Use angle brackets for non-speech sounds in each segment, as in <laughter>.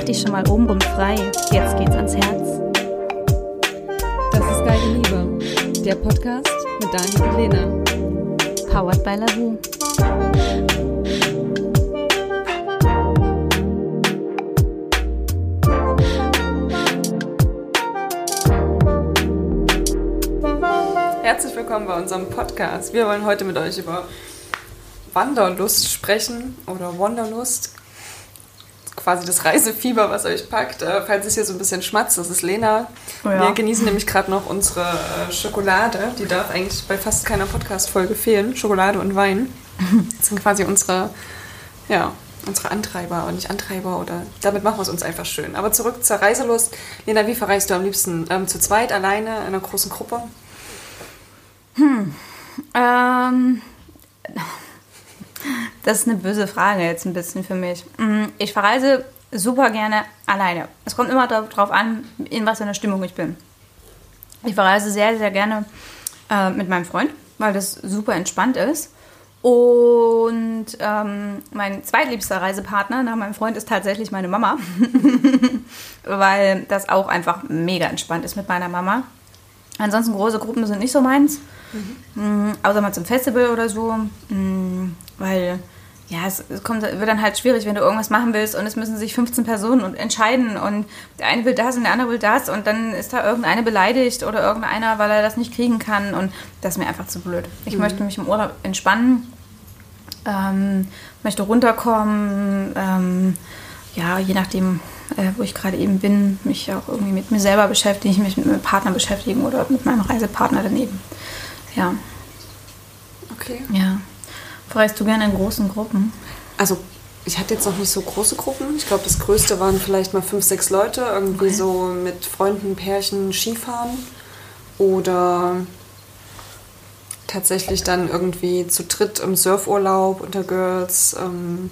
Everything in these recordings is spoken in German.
Mach dich schon mal obenrum frei. Jetzt geht's ans Herz. Das ist Geile Liebe, der Podcast mit Dani und Lena. Powered by Lavu. Herzlich willkommen bei unserem Podcast. Wir wollen heute mit euch über Wanderlust sprechen oder Wanderlust. Quasi das Reisefieber, was euch packt. Äh, falls es hier so ein bisschen schmatzt, das ist Lena. Oh ja. Wir genießen nämlich gerade noch unsere äh, Schokolade. Die darf eigentlich bei fast keiner Podcast-Folge fehlen. Schokolade und Wein. <laughs> Das sind quasi unsere, ja, unsere Antreiber und nicht Antreiber oder damit machen wir es uns einfach schön. Aber zurück zur Reiselust. Lena, wie verreist du am liebsten? Ähm, zu zweit, alleine, in einer großen Gruppe? Ähm, das ist eine böse Frage jetzt ein bisschen für mich. Mm, Ich verreise super gerne alleine. Es kommt immer darauf an, in was für einer Stimmung ich bin. Ich verreise sehr, sehr gerne äh, mit meinem Freund, weil das super entspannt ist. Und ähm, mein zweitliebster Reisepartner nach meinem Freund ist tatsächlich meine Mama, <laughs> weil das auch einfach mega entspannt ist mit meiner Mama. Ansonsten große Gruppen sind nicht so meins. Mhm. Außer mal zum Festival oder so. Mhm. Weil, ja, es, kommt, wird dann halt schwierig, wenn du irgendwas machen willst und es müssen sich 15 Personen und entscheiden und der eine will das und der andere will das und dann ist da irgendeine beleidigt oder irgendeiner, weil er das nicht kriegen kann und das ist mir einfach zu blöd. Ich möchte mich im Urlaub entspannen, ähm, möchte runterkommen, ähm, ja, je nachdem, äh, wo ich gerade eben bin, mich auch irgendwie mit mir selber beschäftigen, mich mit meinem Partner beschäftigen oder mit meinem Reisepartner daneben. Ja, Okay. ja. Verreist du gerne in großen Gruppen? Also, ich hatte jetzt noch nicht so große Gruppen. Ich glaube, das größte waren vielleicht mal fünf, sechs Leute. Irgendwie Okay. so mit Freunden, Pärchen Skifahren. Oder tatsächlich dann irgendwie zu dritt im Surfurlaub unter Girls. Ähm,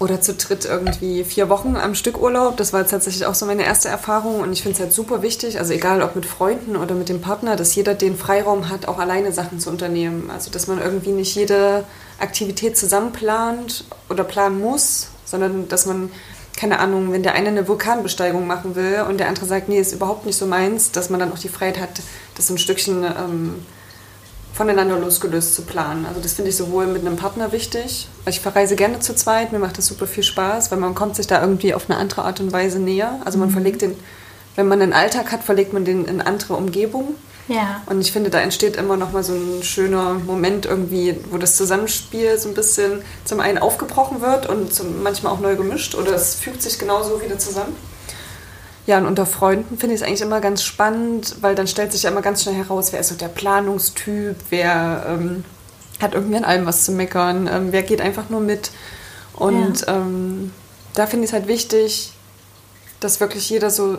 oder zu dritt irgendwie vier Wochen am Stück Urlaub. Das war tatsächlich auch so meine erste Erfahrung. Und ich finde es halt super wichtig, also egal ob mit Freunden oder mit dem Partner, dass jeder den Freiraum hat, auch alleine Sachen zu unternehmen. Also dass man irgendwie nicht jede Aktivität zusammen plant oder planen muss, sondern dass man, keine Ahnung, wenn der eine eine Vulkanbesteigung machen will und der andere sagt, nee, ist überhaupt nicht so meins, dass man dann auch die Freiheit hat, das so ein Stückchen ähm, voneinander losgelöst zu planen. Also das finde ich sowohl mit einem Partner wichtig. Ich verreise gerne zu zweit, mir macht das super viel Spaß, weil man kommt sich da irgendwie auf eine andere Art und Weise näher. Also man verlegt den, wenn man einen Alltag hat, verlegt man den in andere Umgebung. Ja. Und ich finde, da entsteht immer noch mal so ein schöner Moment irgendwie, wo das Zusammenspiel so ein bisschen zum einen aufgebrochen wird und zum, manchmal auch neu gemischt oder es fügt sich genauso wieder zusammen. Ja, und unter Freunden finde ich es eigentlich immer ganz spannend, weil dann stellt sich ja immer ganz schnell heraus, wer ist so der Planungstyp, wer ähm, hat irgendwie an allem was zu meckern, ähm, wer geht einfach nur mit. Und ähm, da finde ich es halt wichtig, dass wirklich jeder so,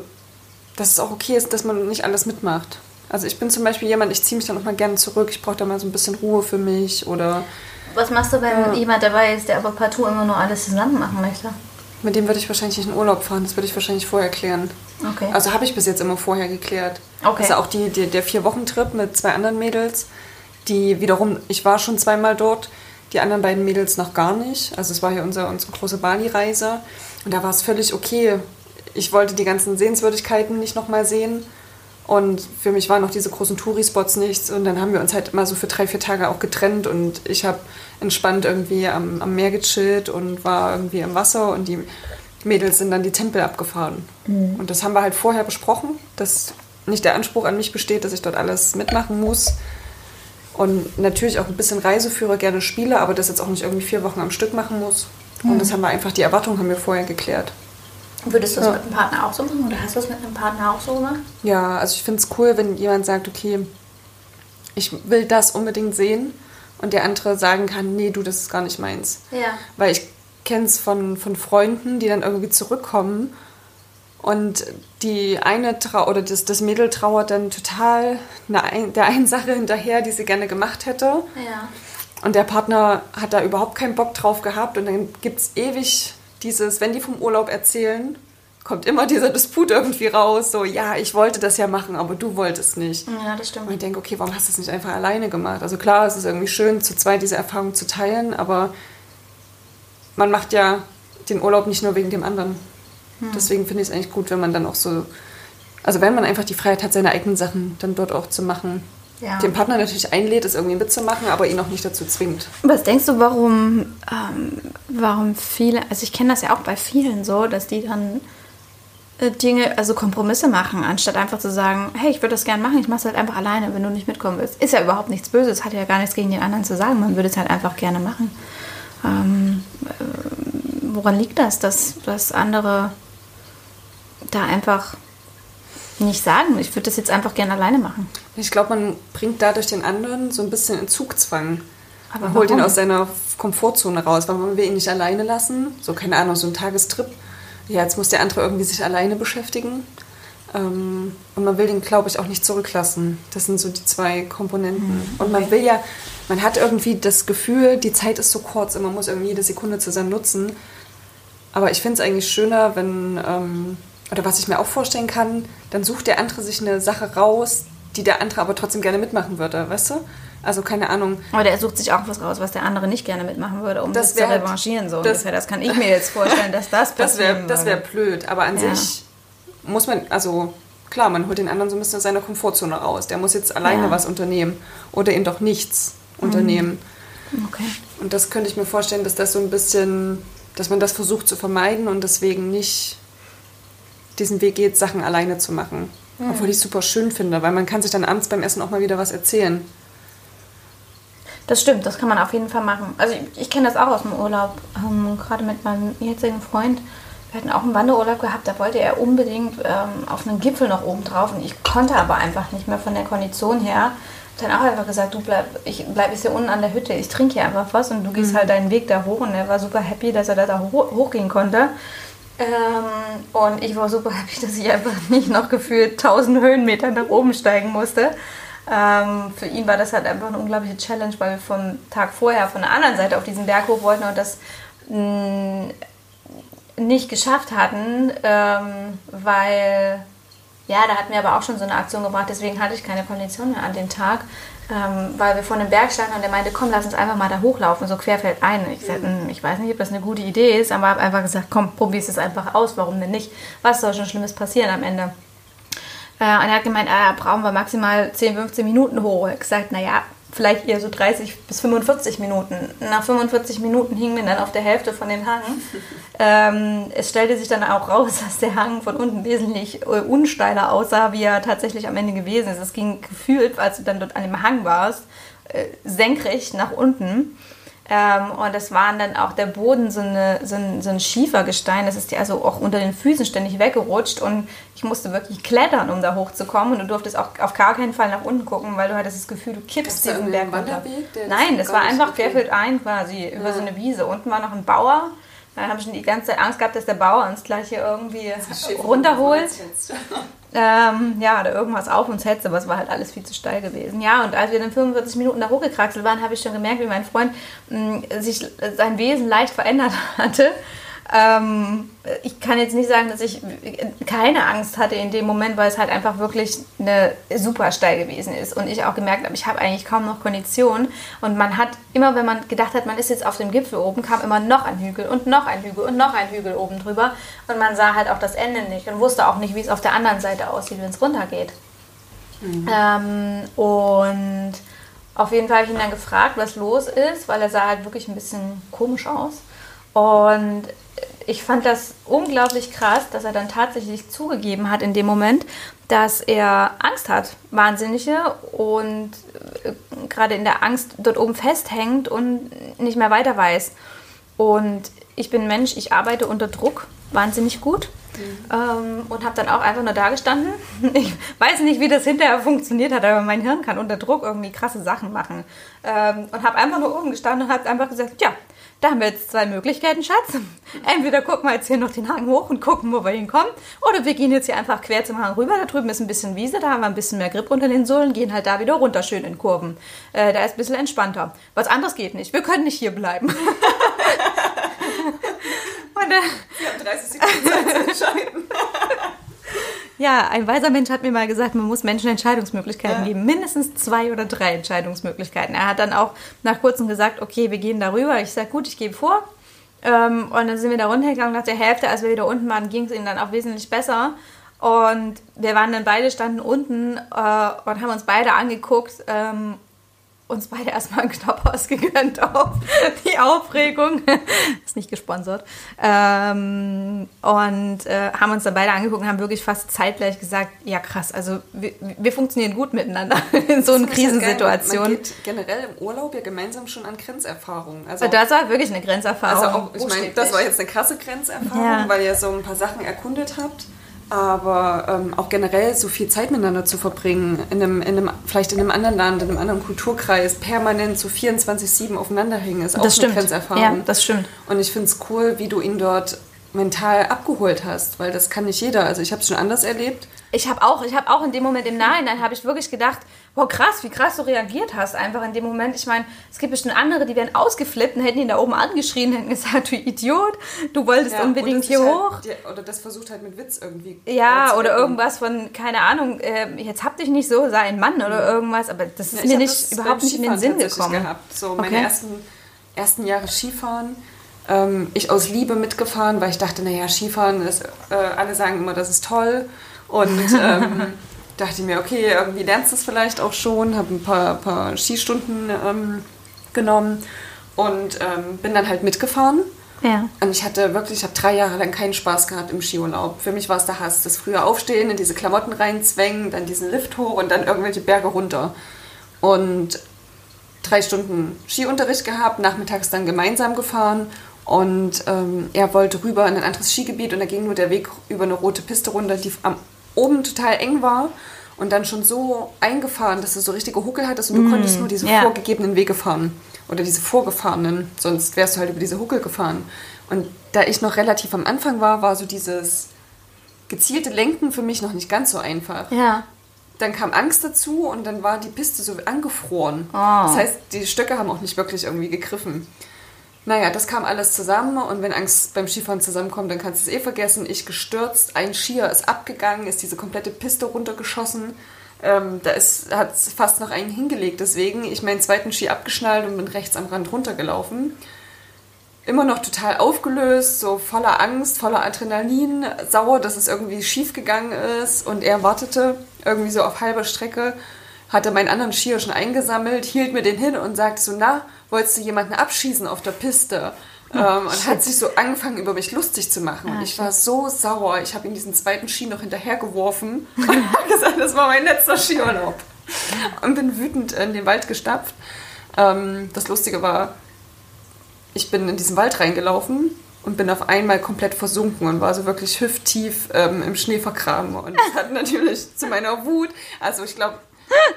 dass es auch okay ist, dass man nicht alles mitmacht. Also ich bin zum Beispiel jemand, ich ziehe mich dann auch mal gerne zurück, ich brauche da mal so ein bisschen Ruhe für mich oder Was machst du, wenn Ja. jemand dabei ist, der aber partout immer nur alles zusammen machen möchte? Mit dem würde ich wahrscheinlich nicht in Urlaub fahren, das würde ich wahrscheinlich vorher klären. Okay. Also habe ich bis jetzt immer vorher geklärt. Okay. Also auch die, die, der Vier-Wochen-Trip mit zwei anderen Mädels, die wiederum, ich war schon zweimal dort, die anderen beiden Mädels noch gar nicht. Also es war hier unser, unsere große Bali-Reise und da war es völlig okay. Ich wollte die ganzen Sehenswürdigkeiten nicht nochmal sehen und für mich waren auch diese großen Tourispots nichts und dann haben wir uns halt immer so für drei, vier Tage auch getrennt und ich habe entspannt irgendwie am, am Meer gechillt und war irgendwie im Wasser und die Mädels sind dann die Tempel abgefahren. Und das haben wir halt vorher besprochen, dass nicht der Anspruch an mich besteht, dass ich dort alles mitmachen muss. Und natürlich auch ein bisschen Reiseführer gerne spiele, aber das jetzt auch nicht irgendwie vier Wochen am Stück machen muss. Und das haben wir einfach, die Erwartungen haben wir vorher geklärt. Würdest du das Ja. mit einem Partner auch so machen oder hast du das mit einem Partner auch so gemacht? Ja, also ich finde es cool, wenn jemand sagt, okay, ich will das unbedingt sehen und der andere sagen kann, nee, du, das ist gar nicht meins. Ja. Weil ich kenne es von, von Freunden, die dann irgendwie zurückkommen und die eine Trau oder das, das Mädel trauert dann total der einen <laughs> Sache hinterher, die sie gerne gemacht hätte. Ja. Und der Partner hat da überhaupt keinen Bock drauf gehabt und dann gibt es ewig dieses, wenn die vom Urlaub erzählen, kommt immer dieser Disput irgendwie raus, so, ja, ich wollte das ja machen, aber du wolltest nicht. Ja, das Und stimmt. ich denke, okay, warum hast du das nicht einfach alleine gemacht? Also klar, es ist irgendwie schön, zu zweit diese Erfahrung zu teilen, aber man macht ja den Urlaub nicht nur wegen dem anderen. Deswegen finde ich es eigentlich gut, wenn man dann auch so, also wenn man einfach die Freiheit hat, seine eigenen Sachen dann dort auch zu machen. Ja. Den Partner natürlich einlädt, es irgendwie mitzumachen, aber ihn auch nicht dazu zwingt. Was denkst du, warum, ähm, warum viele, also ich kenne das ja auch bei vielen so, dass die dann äh, Dinge, also Kompromisse machen, anstatt einfach zu sagen, hey, ich würde das gerne machen, ich mache es halt einfach alleine, wenn du nicht mitkommen willst. Ist ja überhaupt nichts Böses, hat ja gar nichts gegen den anderen zu sagen, man würde es halt einfach gerne machen. Ähm, äh, woran liegt das, dass, dass andere da einfach nicht sagen, ich würde das jetzt einfach gerne alleine machen? Ich glaube, man bringt dadurch den anderen so ein bisschen in Zugzwang. Aber man holt ihn warum? aus seiner Komfortzone raus, weil man will ihn nicht alleine lassen. So, keine Ahnung, so ein Tagestrip. Ja, jetzt muss der andere irgendwie sich alleine beschäftigen. Ähm, und man will den, glaube ich, auch nicht zurücklassen. Das sind so die zwei Komponenten. Und man will ja, man hat irgendwie das Gefühl, die Zeit ist so kurz und man muss irgendwie jede Sekunde zusammen nutzen. Aber ich finde es eigentlich schöner, wenn, ähm, oder was ich mir auch vorstellen kann, dann sucht der andere sich eine Sache raus, die der andere aber trotzdem gerne mitmachen würde, weißt du? Also keine Ahnung. Aber der sucht sich auch was raus, was der andere nicht gerne mitmachen würde, um Das das, zu revanchieren. So das- ungefähr. Das kann ich mir jetzt vorstellen, dass das <laughs> Das wäre wär blöd, aber an Ja. sich muss man, also klar, man holt den anderen so ein bisschen aus seiner Komfortzone raus. Der muss jetzt alleine Ja. Mhm. was unternehmen oder eben doch nichts unternehmen. Okay. Und das könnte ich mir vorstellen, dass das so ein bisschen, dass man das versucht zu vermeiden und deswegen nicht diesen Weg geht, Sachen alleine zu machen. Obwohl ich es super schön finde, weil man kann sich dann abends beim Essen auch mal wieder was erzählen. Das stimmt, das kann man auf jeden Fall machen. Also ich, ich kenne das auch aus dem Urlaub, ähm, gerade mit meinem jetzigen Freund. Wir hatten auch einen Wanderurlaub gehabt, da wollte er unbedingt ähm, auf einen Gipfel noch oben drauf und ich konnte aber einfach nicht mehr von der Kondition her. Dann auch einfach gesagt, du bleib, ich bleib jetzt hier unten an der Hütte, ich trinke hier einfach was und du gehst halt deinen Weg da hoch und er war super happy, dass er da, da ho hochgehen konnte. Ähm, und ich war super happy, dass ich einfach nicht noch gefühlt 1000 Höhenmeter nach oben steigen musste. Ähm, für ihn war das halt einfach eine unglaubliche Challenge, weil wir vom Tag vorher von der anderen Seite auf diesen Berg hoch wollten und das mh, nicht geschafft hatten, ähm, weil ja, da hatten wir aber auch schon so eine Aktion gebracht, deswegen hatte ich keine Kondition mehr an dem Tag, ähm, weil wir vor einem Berg standen und er meinte, komm, lass uns einfach mal da hochlaufen, so querfeldein. Und Ich sagte, "Hm, ich weiß nicht, ob das eine gute Idee ist, aber habe einfach gesagt, komm, probier's es einfach aus, warum denn nicht? Was soll schon Schlimmes passieren am Ende? Äh, und er hat gemeint, ah, brauchen wir maximal 10, 15 Minuten hoch. Ich gesagt, naja, vielleicht eher so 30 bis 45 Minuten. Nach 45 Minuten hingen wir dann auf der Hälfte von dem Hang. <laughs> ähm, es stellte sich dann auch raus, <laughs> dass der Hang von unten wesentlich äh, unsteiler aussah, wie er tatsächlich am Ende gewesen ist. Es ging gefühlt, als du dann dort an dem Hang warst, äh, senkrecht nach unten. Ähm, und das waren dann auch der Boden so, eine, so, ein, so ein Schiefergestein. Das ist dir also auch unter den Füßen ständig weggerutscht. Und ich musste wirklich klettern, um da hochzukommen. Und du durftest auch auf gar keinen Fall nach unten gucken, weil du hattest das Gefühl, du kippst diesen Berg ein runter. Nein, das war einfach okay. querfeldein quasi über so eine Wiese. Unten war noch ein Bauer. Da habe ich schon die ganze Zeit Angst gehabt, dass der Bauer uns gleich hier irgendwie runterholt ähm, ja, oder irgendwas auf uns hetze, aber es war halt alles viel zu steil gewesen. Ja, und als wir dann 45 Minuten da hochgekraxelt waren, habe ich schon gemerkt, wie mein Freund mh, sich äh, sein Wesen leicht verändert <laughs> hatte. Ähm, ich kann jetzt nicht sagen, dass ich keine Angst hatte in dem Moment, weil es halt einfach wirklich eine super steil gewesen ist und ich auch gemerkt habe, ich habe eigentlich kaum noch Kondition und man hat immer, wenn man gedacht hat, man ist jetzt auf dem Gipfel oben, kam immer noch ein Hügel und noch ein Hügel und noch ein Hügel oben drüber und man sah halt auch das Ende nicht und wusste auch nicht, wie es auf der anderen Seite aussieht, wenn es runtergeht. Ähm, und auf jeden Fall habe ich ihn dann gefragt, was los ist, weil er sah halt wirklich ein bisschen komisch aus. Und ich fand das unglaublich krass, dass er dann tatsächlich zugegeben hat in dem Moment, dass er Angst hat, wahnsinnige, und äh, gerade in der Angst dort oben festhängt und nicht mehr weiter weiß. Und ich bin Mensch, ich arbeite unter Druck wahnsinnig gut. Ähm, und habe dann auch einfach nur da gestanden. <laughs> Ich weiß nicht, wie das hinterher funktioniert hat, aber mein Hirn kann unter Druck irgendwie krasse Sachen machen. Ähm, und habe einfach nur oben gestanden und habe einfach gesagt, ja, da haben wir jetzt zwei Möglichkeiten, Schatz. Entweder gucken wir jetzt hier noch den Hang hoch und gucken, wo wir hinkommen, oder wir gehen jetzt hier einfach quer zum Hang rüber. Da drüben ist ein bisschen Wiese, da haben wir ein bisschen mehr Grip unter den Sohlen, gehen halt da wieder runter, schön in Kurven. Äh, da ist ein bisschen entspannter. Was anderes geht nicht. Wir können nicht hier bleiben. <laughs> <laughs> und, äh, Wir haben 30 Sekunden Zeit zu entscheiden. <laughs> Ja, ein weiser Mensch hat mir mal gesagt, man muss Menschen Entscheidungsmöglichkeiten Ja. geben. Mindestens zwei oder drei Entscheidungsmöglichkeiten. Er hat dann auch nach kurzem gesagt, okay, wir gehen darüber. Ich sage, gut, ich gebe vor. Ähm, und dann sind wir da runtergegangen. Nach der Hälfte, als wir wieder unten waren, ging es ihnen dann auch wesentlich besser. Und wir waren dann beide, standen unten äh, und haben uns beide angeguckt ähm, uns beide erstmal einen Knoppers gegönnt auf <laughs> die Aufregung. <laughs> ist nicht gesponsert. Ähm, und äh, haben uns dann beide angeguckt und haben wirklich fast zeitgleich gesagt, ja krass, also wir, wir funktionieren gut miteinander <laughs> in so einer Krisensituation. Man geht generell im Urlaub ja gemeinsam schon an Grenzerfahrungen. Also, das war wirklich eine Grenzerfahrung. Also auch, ich meine, das war jetzt eine krasse Grenzerfahrung, ja. weil ihr so ein paar Sachen erkundet habt aber ähm, auch generell so viel Zeit miteinander zu verbringen, in einem, in einem, vielleicht in einem anderen Land, in einem anderen Kulturkreis, permanent so 24-7 aufeinander hängen, ist auch das eine Grenzerfahrung. Ja, das stimmt. Und ich finde es cool, wie du ihn dort mental abgeholt hast, weil das kann nicht jeder. Also ich habe es schon anders erlebt. Ich habe auch, ich habe auch in dem Moment im Nachhinein habe ich wirklich gedacht, wow krass, wie krass du reagiert hast einfach in dem Moment. Ich meine, es gibt bestimmt andere, die wären ausgeflippt und hätten ihn da oben angeschrien, hätten gesagt, du Idiot, du wolltest ja, unbedingt hier halt, hoch. oder das versucht halt mit Witz irgendwie. Ja, oder irgendwas von, keine Ahnung, äh, jetzt hab dich nicht so, sei ein Mann oder irgendwas, aber das ist ja, mir nicht, überhaupt nicht in den Sinn gekommen. Gehabt. So meine okay. ersten, ersten Jahre Skifahren ähm, ich aus Liebe mitgefahren, weil ich dachte, naja, Skifahren ist, äh, alle sagen immer, das ist toll. Und <laughs> ähm, dachte mir, okay, irgendwie lernst du es vielleicht auch schon, habe ein paar, paar Skistunden ähm, genommen und ähm, bin dann halt mitgefahren. Ja. Und ich hatte wirklich, ich habe drei Jahre lang keinen Spaß gehabt im Skiurlaub. Für mich war es der Hass. Das frühe Aufstehen, in diese Klamotten reinzwängen, dann diesen Lift hoch und dann irgendwelche Berge runter. Und drei Stunden Skiunterricht gehabt, nachmittags dann gemeinsam gefahren und ähm, er wollte rüber in ein anderes Skigebiet und da ging nur der Weg über eine rote Piste runter, die am, oben total eng war und dann schon so eingefahren, dass du so richtige Huckel hattest und du mm, konntest nur diese ja. vorgegebenen Wege fahren oder diese vorgefahrenen, sonst wärst du halt über diese Huckel gefahren. Und da ich noch relativ am Anfang war, war so dieses gezielte Lenken für mich noch nicht ganz so einfach. Ja. Dann kam Angst dazu und dann war die Piste so angefroren. Oh. Das heißt, die Stöcke haben auch nicht wirklich irgendwie gegriffen. Naja, das kam alles zusammen und wenn Angst beim Skifahren zusammenkommt, dann kannst du es eh vergessen. Ich gestürzt, ein Skier ist abgegangen, ist diese komplette Piste runtergeschossen. Ähm, da hat es fast noch einen hingelegt. Deswegen ich meinen zweiten Ski abgeschnallt und bin rechts am Rand runtergelaufen. Immer noch total aufgelöst, so voller Angst, voller Adrenalin, sauer, dass es irgendwie schief gegangen ist. Und er wartete irgendwie so auf halber Strecke, hatte meinen anderen Skier schon eingesammelt, hielt mir den hin und sagte so, na, wolltest du jemanden abschießen auf der Piste? Ähm, und hat sich so angefangen, über mich lustig zu machen. und ich war so sauer. Ich habe ihm diesen zweiten Ski noch hinterhergeworfen und habe gesagt, das war mein letzter Skiurlaub. Und bin wütend in den Wald gestapft. Ähm, das Lustige war, ich bin in diesen Wald reingelaufen und bin auf einmal komplett versunken und war so wirklich hüfttief ähm, im Schnee vergraben. Und das hat <laughs> natürlich zu meiner Wut, also ich glaube,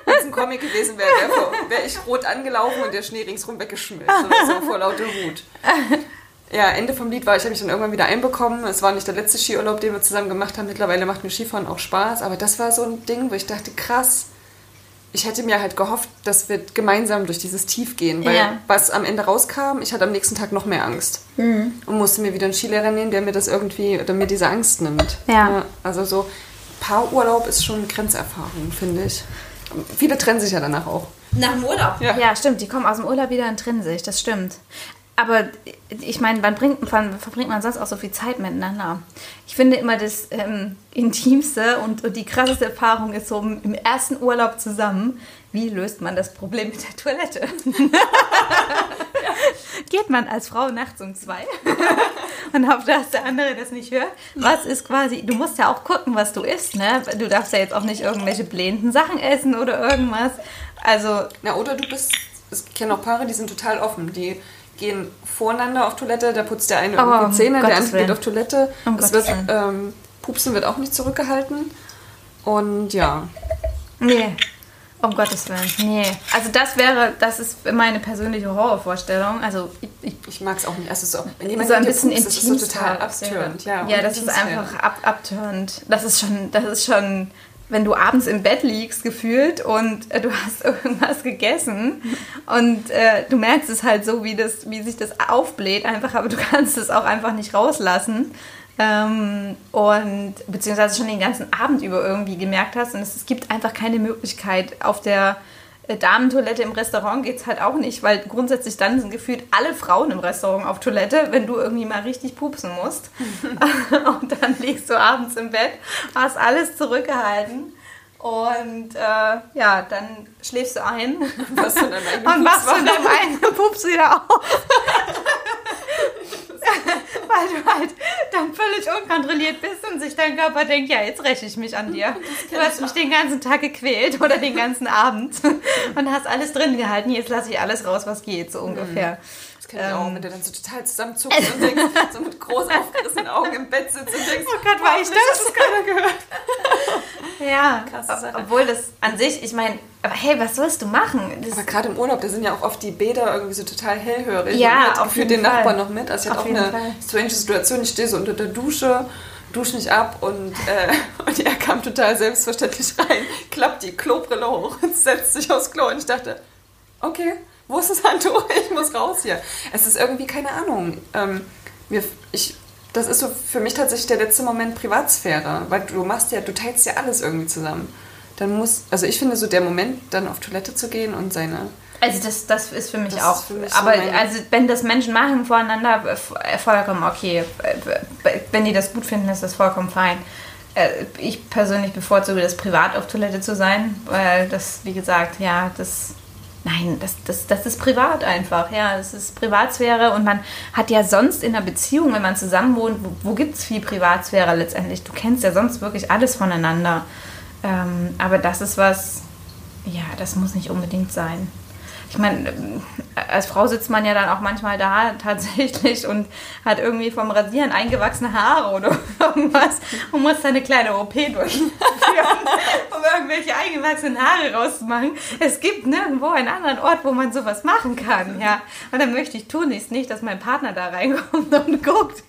wenn es ein Comic gewesen wäre, wäre wär ich rot angelaufen und der Schnee ringsrum weggeschmilzt so vor lauter Wut. Ja, Ende vom Lied war, ich habe mich dann irgendwann wieder einbekommen. Es war nicht der letzte Skiurlaub, den wir zusammen gemacht haben. Mittlerweile macht mir Skifahren auch Spaß. Aber das war so ein Ding, wo ich dachte, krass, ich hätte mir halt gehofft, dass wir gemeinsam durch dieses Tief gehen. Weil ja. was am Ende rauskam, ich hatte am nächsten Tag noch mehr Angst. Mhm. Und musste mir wieder einen Skilehrer nehmen, der mir das irgendwie, oder mir diese Angst nimmt. Ja. ja also so Paarurlaub ist schon eine Grenzerfahrung, finde ich viele trennen sich ja danach auch. Nach dem Urlaub? Ja. ja, stimmt. Die kommen aus dem Urlaub wieder und trennen sich. Das stimmt. Aber ich meine, wann, bringt, wann verbringt man sonst auch so viel Zeit miteinander? Ich finde immer das ähm, Intimste und, und, die krasseste Erfahrung ist so im ersten Urlaub zusammen. Wie löst man das Problem mit der Toilette? <laughs> Geht man als Frau nachts um zwei <laughs> und hofft, dass der andere das nicht hört? Was ist quasi, du musst ja auch gucken, was du isst, ne? Du darfst ja jetzt auch nicht irgendwelche blähenden Sachen essen oder irgendwas. Also. Na, oder du bist, ich kenne auch Paare, die sind total offen. Die gehen voreinander auf Toilette, da putzt der eine oh, die Zähne, um der andere geht auf Toilette. Um es wird, ähm, Pupsen wird auch nicht zurückgehalten. Und ja. Nee, um Gottes Willen. Nee. Also das wäre, das ist meine persönliche Horrorvorstellung. Also ich, ich, ich mag es auch nicht. Also so, wenn jemand so ein bisschen intim ist so total abtörend. Ja, ja das ist einfach ab, abtörend. Das ist schon, das ist schon wenn du abends im Bett liegst, gefühlt, und äh, du hast <laughs> irgendwas gegessen und äh, du merkst es halt so, wie, das, wie sich das aufbläht, einfach, aber du kannst es auch einfach nicht rauslassen. Ähm, und beziehungsweise schon den ganzen Abend über irgendwie gemerkt hast und es, es gibt einfach keine Möglichkeit auf der äh, Damentoilette im Restaurant geht es halt auch nicht, weil grundsätzlich dann sind gefühlt alle Frauen im Restaurant auf Toilette, wenn du irgendwie mal richtig pupsen musst. <laughs> <laughs> und dann liegst du abends im Bett, hast alles zurückgehalten. Und äh, ja, dann schläfst du ein und wachst von deinem eigenen Pups wieder auf. Weil du halt dann völlig unkontrolliert bist und sich dein Körper denkt, ja, jetzt räche ich mich an dir. <laughs> Du hast mich den ganzen Tag gequält oder den ganzen Abend <laughs> und hast alles drin gehalten. Jetzt lasse ich alles raus, was geht, so ungefähr. Das ich auch, wenn du dann so total zusammenzuckst und denkst, so mit groß aufgerissenen Augen im Bett sitzt und denkst, Oh Gott, war ich das? das keiner gehört? <laughs> Ja, Krasse Sache. obwohl das an sich, ich meine, aber hey, was sollst du machen? Das, Aber gerade im Urlaub, da sind ja auch oft die Bäder irgendwie so total hellhörig. Ja, und auf gefühlt jeden den Nachbarn Fall. noch mit. Also ich Auf hatte auch eine Fall. strange Situation. Ich stehe so unter der Dusche, dusche mich ab und, äh, <laughs> und er kam total selbstverständlich rein, klappt die Klobrille hoch und setzt sich aufs Klo. Und ich dachte, okay, wo ist das Handtuch? <laughs> Ich muss raus hier. Es ist irgendwie, keine Ahnung. Ähm, mir, ich, das ist so für mich tatsächlich der letzte Moment Privatsphäre, weil du machst ja, du teilst ja alles irgendwie zusammen. Dann muss, also ich finde so der Moment, dann auf Toilette zu gehen und seine Also das, das ist für mich Das auch. für mich so aber mein- also wenn das Menschen machen voreinander, äh, vollkommen okay. Äh, Wenn die das gut finden, ist das vollkommen fein. Äh, Ich persönlich bevorzuge das privat auf Toilette zu sein, weil das, wie gesagt, ja, das. Nein, das, das, das ist privat einfach, ja. Das ist Privatsphäre und man hat ja sonst in einer Beziehung, wenn man zusammen wohnt, wo, wo gibt es viel Privatsphäre letztendlich? Du kennst ja sonst wirklich alles voneinander. Ähm, aber das ist was, ja, das muss nicht unbedingt sein. Ich meine, als Frau sitzt man ja dann auch manchmal da <laughs> tatsächlich und hat irgendwie vom Rasieren eingewachsene Haare oder <laughs> irgendwas und muss da eine kleine OP durchführen, <laughs> um irgendwelche eingewachsenen Haare rauszumachen. Es gibt nirgendwo einen anderen Ort, wo man sowas machen kann, ja. Und dann möchte ich tunlichst nicht, dass mein Partner da reinkommt und guckt,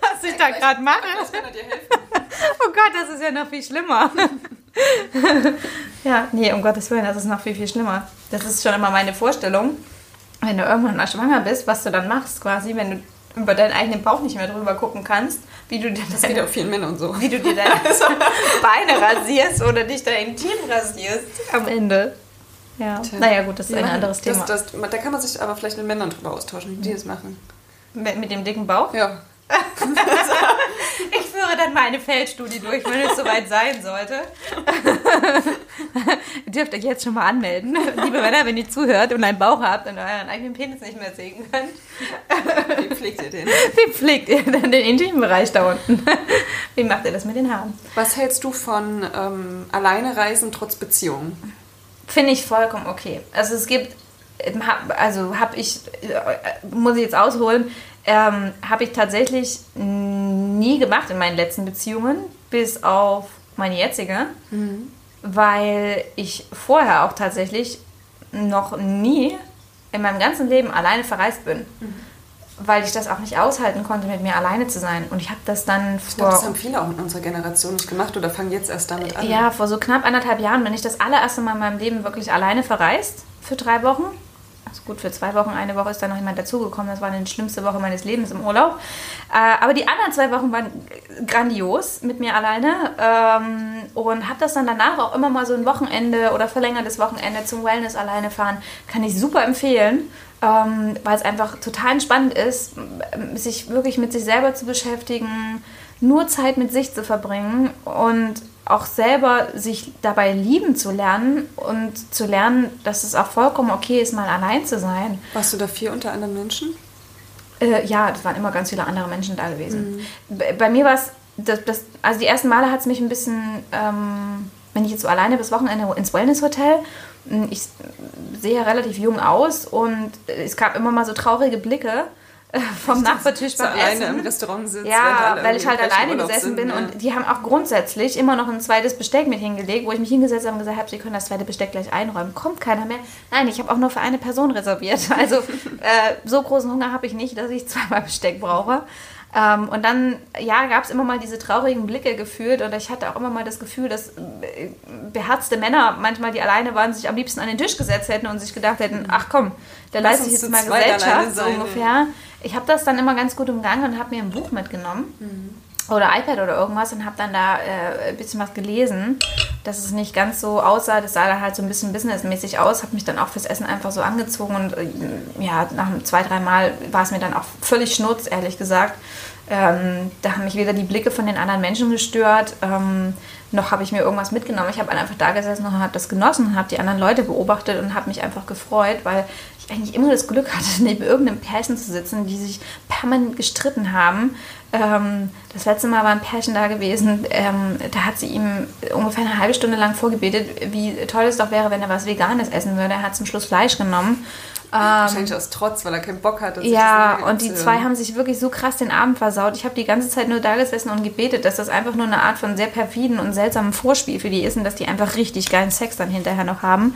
was ich da gerade mache. Oh Gott, das ist ja noch viel schlimmer. <laughs> ja, nee, um Gottes Willen, das ist noch viel, viel schlimmer. Das ist schon immer meine Vorstellung, wenn du irgendwann mal schwanger bist, was du dann machst quasi, wenn du über deinen eigenen Bauch nicht mehr drüber gucken kannst, wie du dir Das geht deine, auch vielen Männern so. wie du dir deine <laughs> Beine rasierst oder dich da intim rasierst am Ende. Ja, Tja. naja gut, das ist Wir ein anderes Thema. Das, das, da kann man sich aber vielleicht mit Männern drüber austauschen, wie die das machen. mit, mit dem dicken Bauch. Ja. <laughs> Führe dann mal eine Feldstudie durch, wenn es soweit sein sollte. ihr <laughs> dürft euch jetzt schon mal anmelden, liebe Männer, wenn ihr zuhört und einen Bauch habt und euren eigenen Penis nicht mehr sehen könnt. Wie pflegt ihr den? Wie pflegt ihr denn den Intimbereich da unten? Wie macht ihr das mit den Haaren? Was hältst du von ähm, alleine reisen trotz Beziehung? Finde ich vollkommen okay. Also es gibt, ähm, also habe ich, äh, muss ich jetzt ausholen, ähm, habe ich tatsächlich nie gemacht in meinen letzten Beziehungen, bis auf meine jetzige, weil ich vorher auch tatsächlich noch nie in meinem ganzen Leben alleine verreist bin. Weil ich das auch nicht aushalten konnte, mit mir alleine zu sein. Und ich habe das dann Ich glaube, vor das haben viele auch in unserer Generation nicht gemacht oder fangen jetzt erst damit an. ja, vor so knapp anderthalb Jahren bin ich das allererste Mal in meinem Leben wirklich alleine verreist. Für drei Wochen. Also gut, für zwei Wochen. Eine Woche ist dann noch jemand dazugekommen. Das war die schlimmste Woche meines Lebens im Urlaub. Äh, aber die anderen zwei Wochen waren grandios mit mir alleine. Ähm, und habe das dann danach auch immer mal so ein Wochenende oder verlängertes Wochenende zum Wellness alleine fahren. Kann ich super empfehlen. Ähm, weil es einfach total entspannend ist, sich wirklich mit sich selber zu beschäftigen, nur Zeit mit sich zu verbringen und auch selber sich dabei lieben zu lernen und zu lernen, dass es auch vollkommen okay ist, mal allein zu sein. Warst du da viel unter anderen Menschen? Äh, ja, das waren immer ganz viele andere Menschen da gewesen. Bei, bei mir war es, das, das, also die ersten Male hat es mich ein bisschen, ähm, wenn ich jetzt so alleine bis Wochenende ins Wellness-Hotel, mh, ich sehe ja relativ jung aus und es gab immer mal so traurige Blicke vom Nachbartisch So beim alleine Essen. im Restaurant sitzt. Ja, weil ich halt alleine gesessen sind, bin ja. und die haben auch grundsätzlich immer noch ein zweites Besteck mit hingelegt, wo ich mich hingesetzt habe und gesagt habe, sie können das zweite Besteck gleich einräumen. Kommt keiner mehr. Nein, ich habe auch nur für eine Person reserviert. <laughs> Also äh, so großen Hunger habe ich nicht, dass ich <laughs> zweimal Besteck brauche. Ähm, und dann, ja, gab es immer mal diese traurigen Blicke gefühlt und ich hatte auch immer mal das Gefühl, dass äh, beherzte Männer manchmal, die alleine waren, sich am liebsten an den Tisch gesetzt hätten und sich gedacht hätten, ach komm, da leiste ich jetzt mal alleine Gesellschaft, so ungefähr. Ich habe das dann immer ganz gut umgangen und habe mir ein Buch mitgenommen oder iPad oder irgendwas und habe dann da äh, ein bisschen was gelesen. dass es nicht ganz so aussah. Das sah dann halt so ein bisschen businessmäßig aus. Habe mich dann auch fürs Essen einfach so angezogen und äh, ja, nach zwei, drei Mal war es mir dann auch völlig schnurz, ehrlich gesagt. Ähm, da haben mich weder die Blicke von den anderen Menschen gestört, ähm, noch habe ich mir irgendwas mitgenommen. Ich habe einfach da gesessen und habe das genossen, habe die anderen Leute beobachtet und habe mich einfach gefreut, weil ich eigentlich immer das Glück hatte, <laughs> neben irgendeinem Pärchen zu sitzen, die sich permanent gestritten haben. Ähm, das letzte Mal war ein Pärchen da gewesen, ähm, da hat sie ihm ungefähr eine halbe Stunde lang vorgebetet, wie toll es doch wäre, wenn er was Veganes essen würde. Er hat zum Schluss Fleisch genommen Wahrscheinlich ähm, aus Trotz, weil er keinen Bock hatte. Ja, und die zwei haben sich wirklich so krass den Abend versaut. Ich habe die ganze Zeit nur da gesessen und gebetet, dass das einfach nur eine Art von sehr perfiden und seltsamen Vorspiel für die ist und dass die einfach richtig geilen Sex dann hinterher noch haben.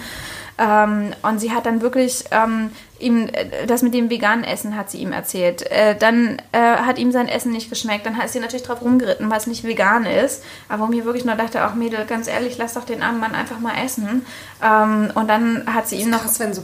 Ähm, und sie hat dann wirklich ähm, ihm äh, das mit dem veganen Essen hat sie ihm erzählt. Äh, dann äh, hat ihm sein Essen nicht geschmeckt. Dann ist sie natürlich drauf rumgeritten, weil es nicht vegan ist. Aber mir wirklich nur dachte, auch Mädel, ganz ehrlich, lass doch den armen Mann einfach mal essen. Ähm, und dann hat sie ihm noch. Krass, wenn so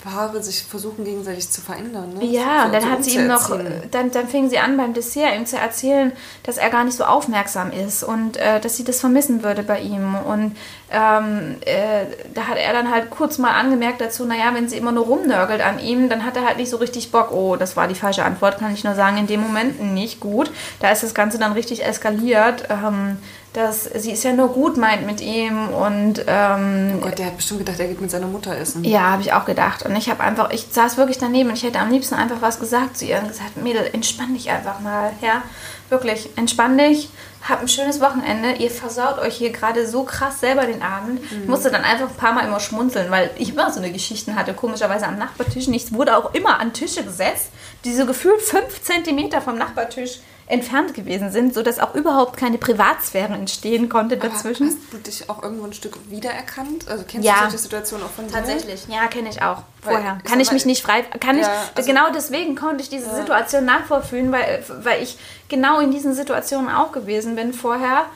Paare sich versuchen gegenseitig zu verändern. Ne? Ja, und dann hat sie ihm noch, dann, dann fing sie an beim Dessert ihm zu erzählen, dass er gar nicht so aufmerksam ist und äh, dass sie das vermissen würde bei ihm. Und ähm, äh, da hat er dann halt kurz mal angemerkt dazu, naja, wenn sie immer nur rumnörgelt an ihm, dann hat er halt nicht so richtig Bock. Oh, das war die falsche Antwort, kann ich nur sagen, in dem Moment nicht gut. Da ist das Ganze dann richtig eskaliert. Ähm, dass sie es ja nur gut meint mit ihm und ähm, oh Gott, der hat bestimmt gedacht, er geht mit seiner Mutter essen. Ja, habe ich auch gedacht und ich habe einfach, ich saß wirklich daneben und ich hätte am liebsten einfach was gesagt zu ihr und gesagt, Mädel, entspann dich einfach mal, ja, wirklich, entspann dich, hab ein schönes Wochenende, ihr versaut euch hier gerade so krass selber den Abend. Mhm. Ich musste dann einfach ein paar Mal immer schmunzeln, weil ich immer so eine Geschichte hatte, komischerweise am Nachbartisch nicht, wurde auch immer an Tische gesetzt, die so gefühlt fünf Zentimeter vom Nachbartisch entfernt gewesen sind, sodass auch überhaupt keine Privatsphäre entstehen konnte dazwischen. Aber hast du dich auch irgendwo ein Stück wiedererkannt? Also kennst ja. du solche Situationen auch von dir? Tatsächlich, ja, kenne ich auch. Vorher. Weil, kann ich mich nicht frei. Kann ja, ich, also, genau deswegen konnte ich diese ja. Situation nachvollfühlen, weil, weil ich genau in diesen Situationen auch gewesen bin vorher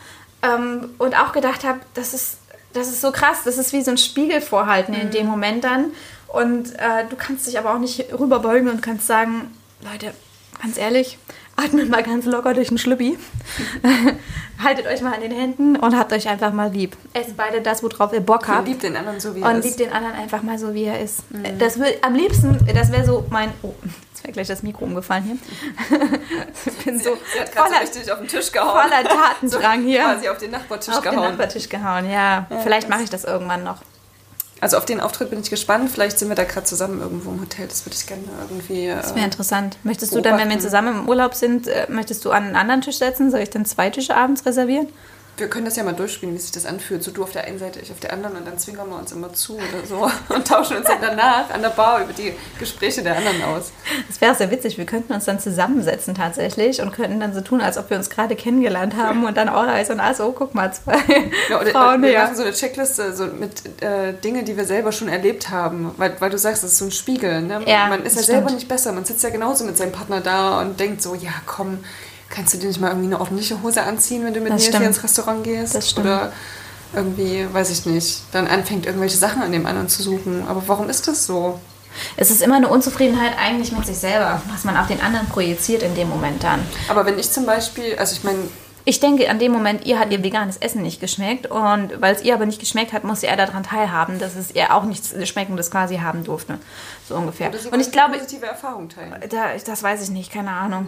ähm, und auch gedacht habe, das ist, das ist so krass, das ist wie so ein Spiegel vorhalten mhm. in dem Moment dann. Und äh, du kannst dich aber auch nicht rüberbeugen und kannst sagen, Leute, ganz ehrlich, atmet mal ganz locker durch den Schlüppi. <laughs> Haltet euch mal an den Händen und habt euch einfach mal lieb. Esst beide das, worauf ihr Bock habt. Und liebt den anderen so, wie er und ist. Und liebt den anderen einfach mal so, wie er ist. Mhm. Das will, am liebsten, das wäre so mein... Oh, jetzt wäre gleich das Mikro umgefallen hier. ich bin so sie, hat voller, so richtig auf den Tisch gehauen. Voller Tatendrang so hier. Quasi auf den Nachbartisch auf gehauen. Auf den Nachbartisch gehauen, ja. ja Vielleicht mache ich das irgendwann noch. Also auf den Auftritt bin ich gespannt. Vielleicht sind wir da gerade zusammen irgendwo im Hotel. Das würde ich gerne irgendwie. Das wäre äh, interessant. Möchtest beobachten. du dann, wenn wir zusammen im Urlaub sind, äh, möchtest du an einen anderen Tisch setzen? Soll ich dann zwei Tische abends reservieren? Wir können das ja mal durchspielen, wie sich das anfühlt. So du auf der einen Seite, ich auf der anderen und dann zwinkern wir uns immer zu oder so <laughs> und tauschen uns dann danach an der Bar über die Gespräche der anderen aus. Das wäre sehr witzig. Wir könnten uns dann zusammensetzen tatsächlich und könnten dann so tun, als ob wir uns gerade kennengelernt haben und dann auch heißt und also, guck mal, zwei <laughs> ja, oder, Frauen. Wir machen so eine Checkliste so mit äh, Dinge, die wir selber schon erlebt haben, weil, weil du sagst, das ist so ein Spiegel. Ne? Ja, man ist ja stimmt. selber nicht besser. Man sitzt ja genauso mit seinem Partner da und denkt so, ja komm, kannst du dir nicht mal irgendwie eine ordentliche Hose anziehen, wenn du mit das mir stimmt. hier ins Restaurant gehst? Das stimmt. Oder irgendwie, weiß ich nicht, dann anfängt irgendwelche Sachen an dem anderen zu suchen. Aber warum ist das so? Es ist immer eine Unzufriedenheit eigentlich mit sich selber, was man auf den anderen projiziert in dem Moment dann. Aber wenn ich zum Beispiel, also ich meine, ich denke, an dem Moment, ihr hat ihr veganes Essen nicht geschmeckt und weil es ihr aber nicht geschmeckt hat, musste er daran teilhaben, dass es ihr auch nichts Schmeckendes quasi haben durfte. So ungefähr. und ich glaube. positive Erfahrung teilen. Da, das weiß ich nicht, keine Ahnung.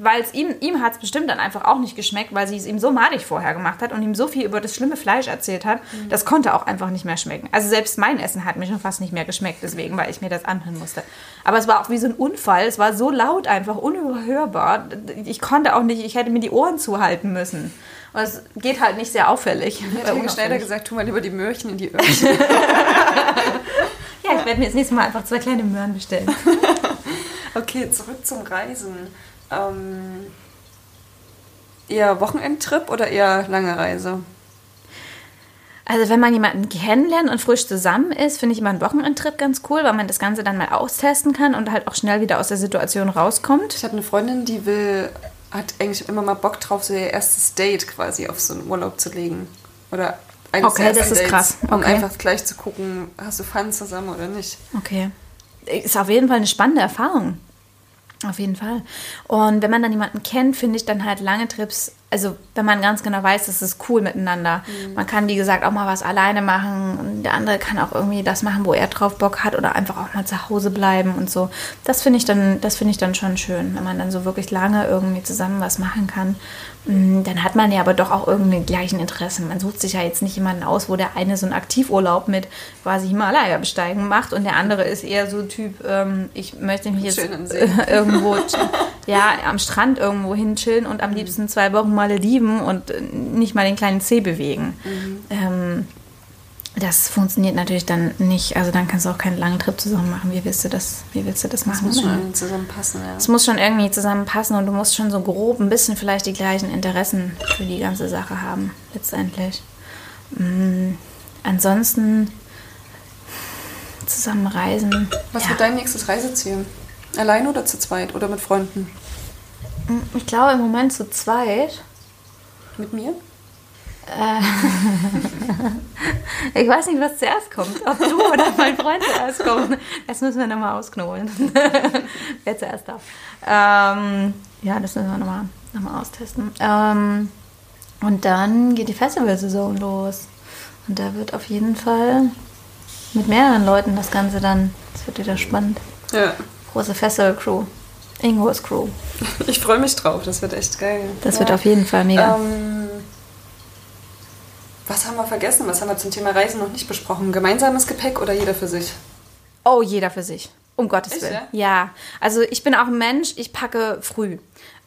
Weil es ihm, ihm hat es bestimmt dann einfach auch nicht geschmeckt, weil sie es ihm so madig vorher gemacht hat und ihm so viel über das schlimme Fleisch erzählt hat, mhm. das konnte auch einfach nicht mehr schmecken. Also selbst mein Essen hat mir schon fast nicht mehr geschmeckt, deswegen, weil ich mir das anhören musste. Aber es war auch wie so ein Unfall. Es war so laut einfach, unüberhörbar. Ich konnte auch nicht, ich hätte mir die Ohren zuhalten müssen. Und es geht halt nicht sehr auffällig. Ich hätte Schneider gesagt, tu mal lieber die Möhrchen in die Öhrchen. <laughs> ja, ich werde mir das nächste Mal einfach zwei kleine Möhren bestellen. <laughs> okay, zurück zum Reisen. Ähm, eher Wochenendtrip oder eher lange Reise? Also wenn man jemanden kennenlernt und frisch zusammen ist, finde ich immer einen Wochenendtrip ganz cool, weil man das Ganze dann mal austesten kann und halt auch schnell wieder aus der Situation rauskommt. Ich habe eine Freundin, die will, hat eigentlich immer mal Bock drauf, so ihr erstes Date quasi auf so einen Urlaub zu legen. Oder eines Okay, das ist Dates, krass. Okay. Um einfach gleich zu gucken, hast du Fun zusammen oder nicht. Okay. Ist auf jeden Fall eine spannende Erfahrung. Auf jeden Fall. Und wenn man dann jemanden kennt, finde ich dann halt lange Trips also wenn man ganz genau weiß, das ist cool miteinander. Mhm. Man kann, wie gesagt, auch mal was alleine machen und der andere kann auch irgendwie das machen, wo er drauf Bock hat oder einfach auch mal zu Hause bleiben und so. Das finde ich dann, das finde ich dann schon schön, wenn man dann so wirklich lange irgendwie zusammen was machen kann. Mm, dann hat man ja aber doch auch irgendwie gleichen Interessen. Man sucht sich ja jetzt nicht jemanden aus, wo der eine so einen Aktivurlaub mit quasi Himalaya besteigen macht und der andere ist eher so Typ, ähm, ich möchte mich jetzt <laughs> irgendwo ja, am Strand irgendwo hin chillen und am mhm. liebsten zwei Wochen mal lieben und nicht mal den kleinen Zeh bewegen. Mhm. Ähm, das funktioniert natürlich dann nicht. Also dann kannst du auch keinen langen Trip zusammen machen. Wie willst du das, wie willst du das machen? Das muss schon irgendwie zusammenpassen, ja. Es muss schon irgendwie zusammenpassen und du musst schon so grob ein bisschen vielleicht die gleichen Interessen für die ganze Sache haben, letztendlich. Mhm. Ansonsten zusammen reisen. Was ja. wird dein nächstes Reiseziel? Allein oder zu zweit oder mit Freunden? Mm, ich glaube im Moment zu zweit. Mit mir? Äh, <laughs> ich weiß nicht, was zuerst kommt. Ob du oder mein Freund zuerst kommt. Das müssen wir nochmal ausknobeln. <laughs> Wer zuerst darf. Ähm, ja, das müssen wir nochmal noch mal austesten. Ähm, und dann geht die Festivalsaison los. Und da wird auf jeden Fall mit mehreren Leuten das Ganze dann. Das wird wieder spannend. Ja. Große Festival-Crew. Ingos Crew. Ich freue mich drauf, das wird echt geil. Das ja. wird auf jeden Fall mega. Ähm, was haben wir vergessen? Was haben wir zum Thema Reisen noch nicht besprochen? Gemeinsames Gepäck oder jeder für sich? Oh, jeder für sich. Um Gottes Willen. Ja? ja? Also ich bin auch ein Mensch, ich packe früh.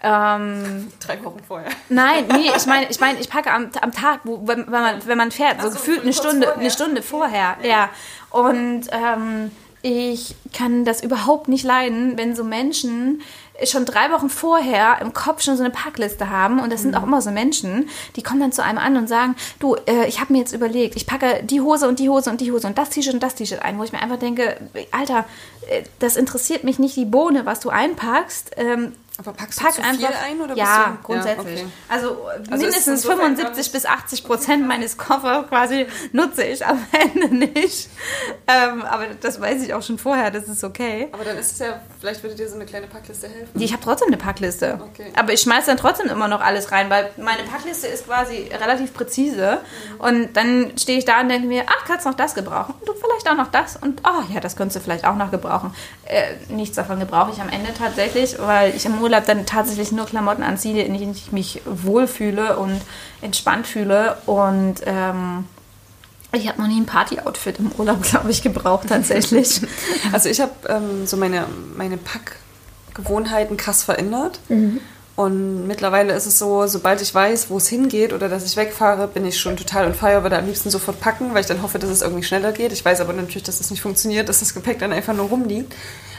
Ähm, Drei Wochen vorher. Nein, nee, ich meine, ich, mein, ich packe am, am Tag, wo, wenn, wenn, man, wenn man fährt, so, so gefühlt eine Stunde, vorher. eine Stunde vorher. Ja. ja. Und ähm, ich kann das überhaupt nicht leiden, wenn so Menschen schon drei Wochen vorher im Kopf schon so eine Packliste haben und das sind mhm. auch immer so Menschen, die kommen dann zu einem an und sagen, du, äh, ich habe mir jetzt überlegt, ich packe die Hose und die Hose und die Hose und das T-Shirt und das T-Shirt ein, wo ich mir einfach denke, Alter, äh, das interessiert mich nicht die Bohne, was du einpackst. Ähm, aber packst Pack du zu einfach, viel ein oder Ja, du, grundsätzlich. Ja, okay. Also, also mindestens 75 bis 80 Prozent meines Koffers quasi nutze ich am <laughs> Ende nicht. Ähm, aber das weiß ich auch schon vorher, das ist okay. Aber dann ist es ja, vielleicht würde dir so eine kleine Packliste helfen. Ich habe trotzdem eine Packliste. Okay. Aber ich schmeiße dann trotzdem immer noch alles rein, weil meine Packliste ist quasi relativ präzise. Mhm. Und dann stehe ich da und denke mir, ach, kannst du noch das gebrauchen? Und du vielleicht auch noch das. Und oh ja, das könntest du vielleicht auch noch gebrauchen. Äh, nichts davon gebrauche ich am Ende tatsächlich, weil ich im Urlaub dann tatsächlich nur Klamotten anziehe, in denen ich mich wohlfühle und entspannt fühle. Und ähm, ich habe noch nie ein Party-Outfit im Urlaub, <laughs> glaube ich, gebraucht tatsächlich. <laughs> also ich habe ähm, so meine, meine Packgewohnheiten krass verändert. Mhm. Und mittlerweile ist es so, sobald ich weiß, wo es hingeht oder dass ich wegfahre, bin ich schon total on fire, würde am liebsten sofort packen, weil ich dann hoffe, dass es irgendwie schneller geht. Ich weiß aber natürlich, dass das nicht funktioniert, dass das Gepäck dann einfach nur rumliegt.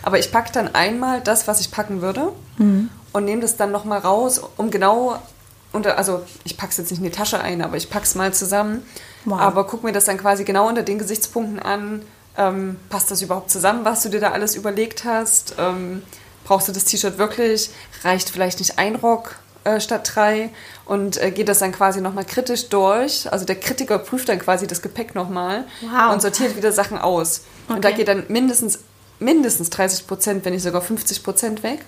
Aber ich packe dann einmal das, was ich packen würde mhm. und nehme das dann nochmal raus, um genau, unter, also ich packe es jetzt nicht in die Tasche ein, aber ich packe es mal zusammen. Wow. Aber gucke mir das dann quasi genau unter den Gesichtspunkten an. Ähm, passt das überhaupt zusammen, was du dir da alles überlegt hast? Ähm, brauchst du das T-Shirt wirklich? Reicht vielleicht nicht ein Rock äh, statt drei? Und äh, geht das dann quasi nochmal kritisch durch. Also der Kritiker prüft dann quasi das Gepäck nochmal wow. und sortiert wieder Sachen aus. Okay. Und da geht dann mindestens, mindestens 30 Prozent, wenn nicht sogar 50 Prozent weg.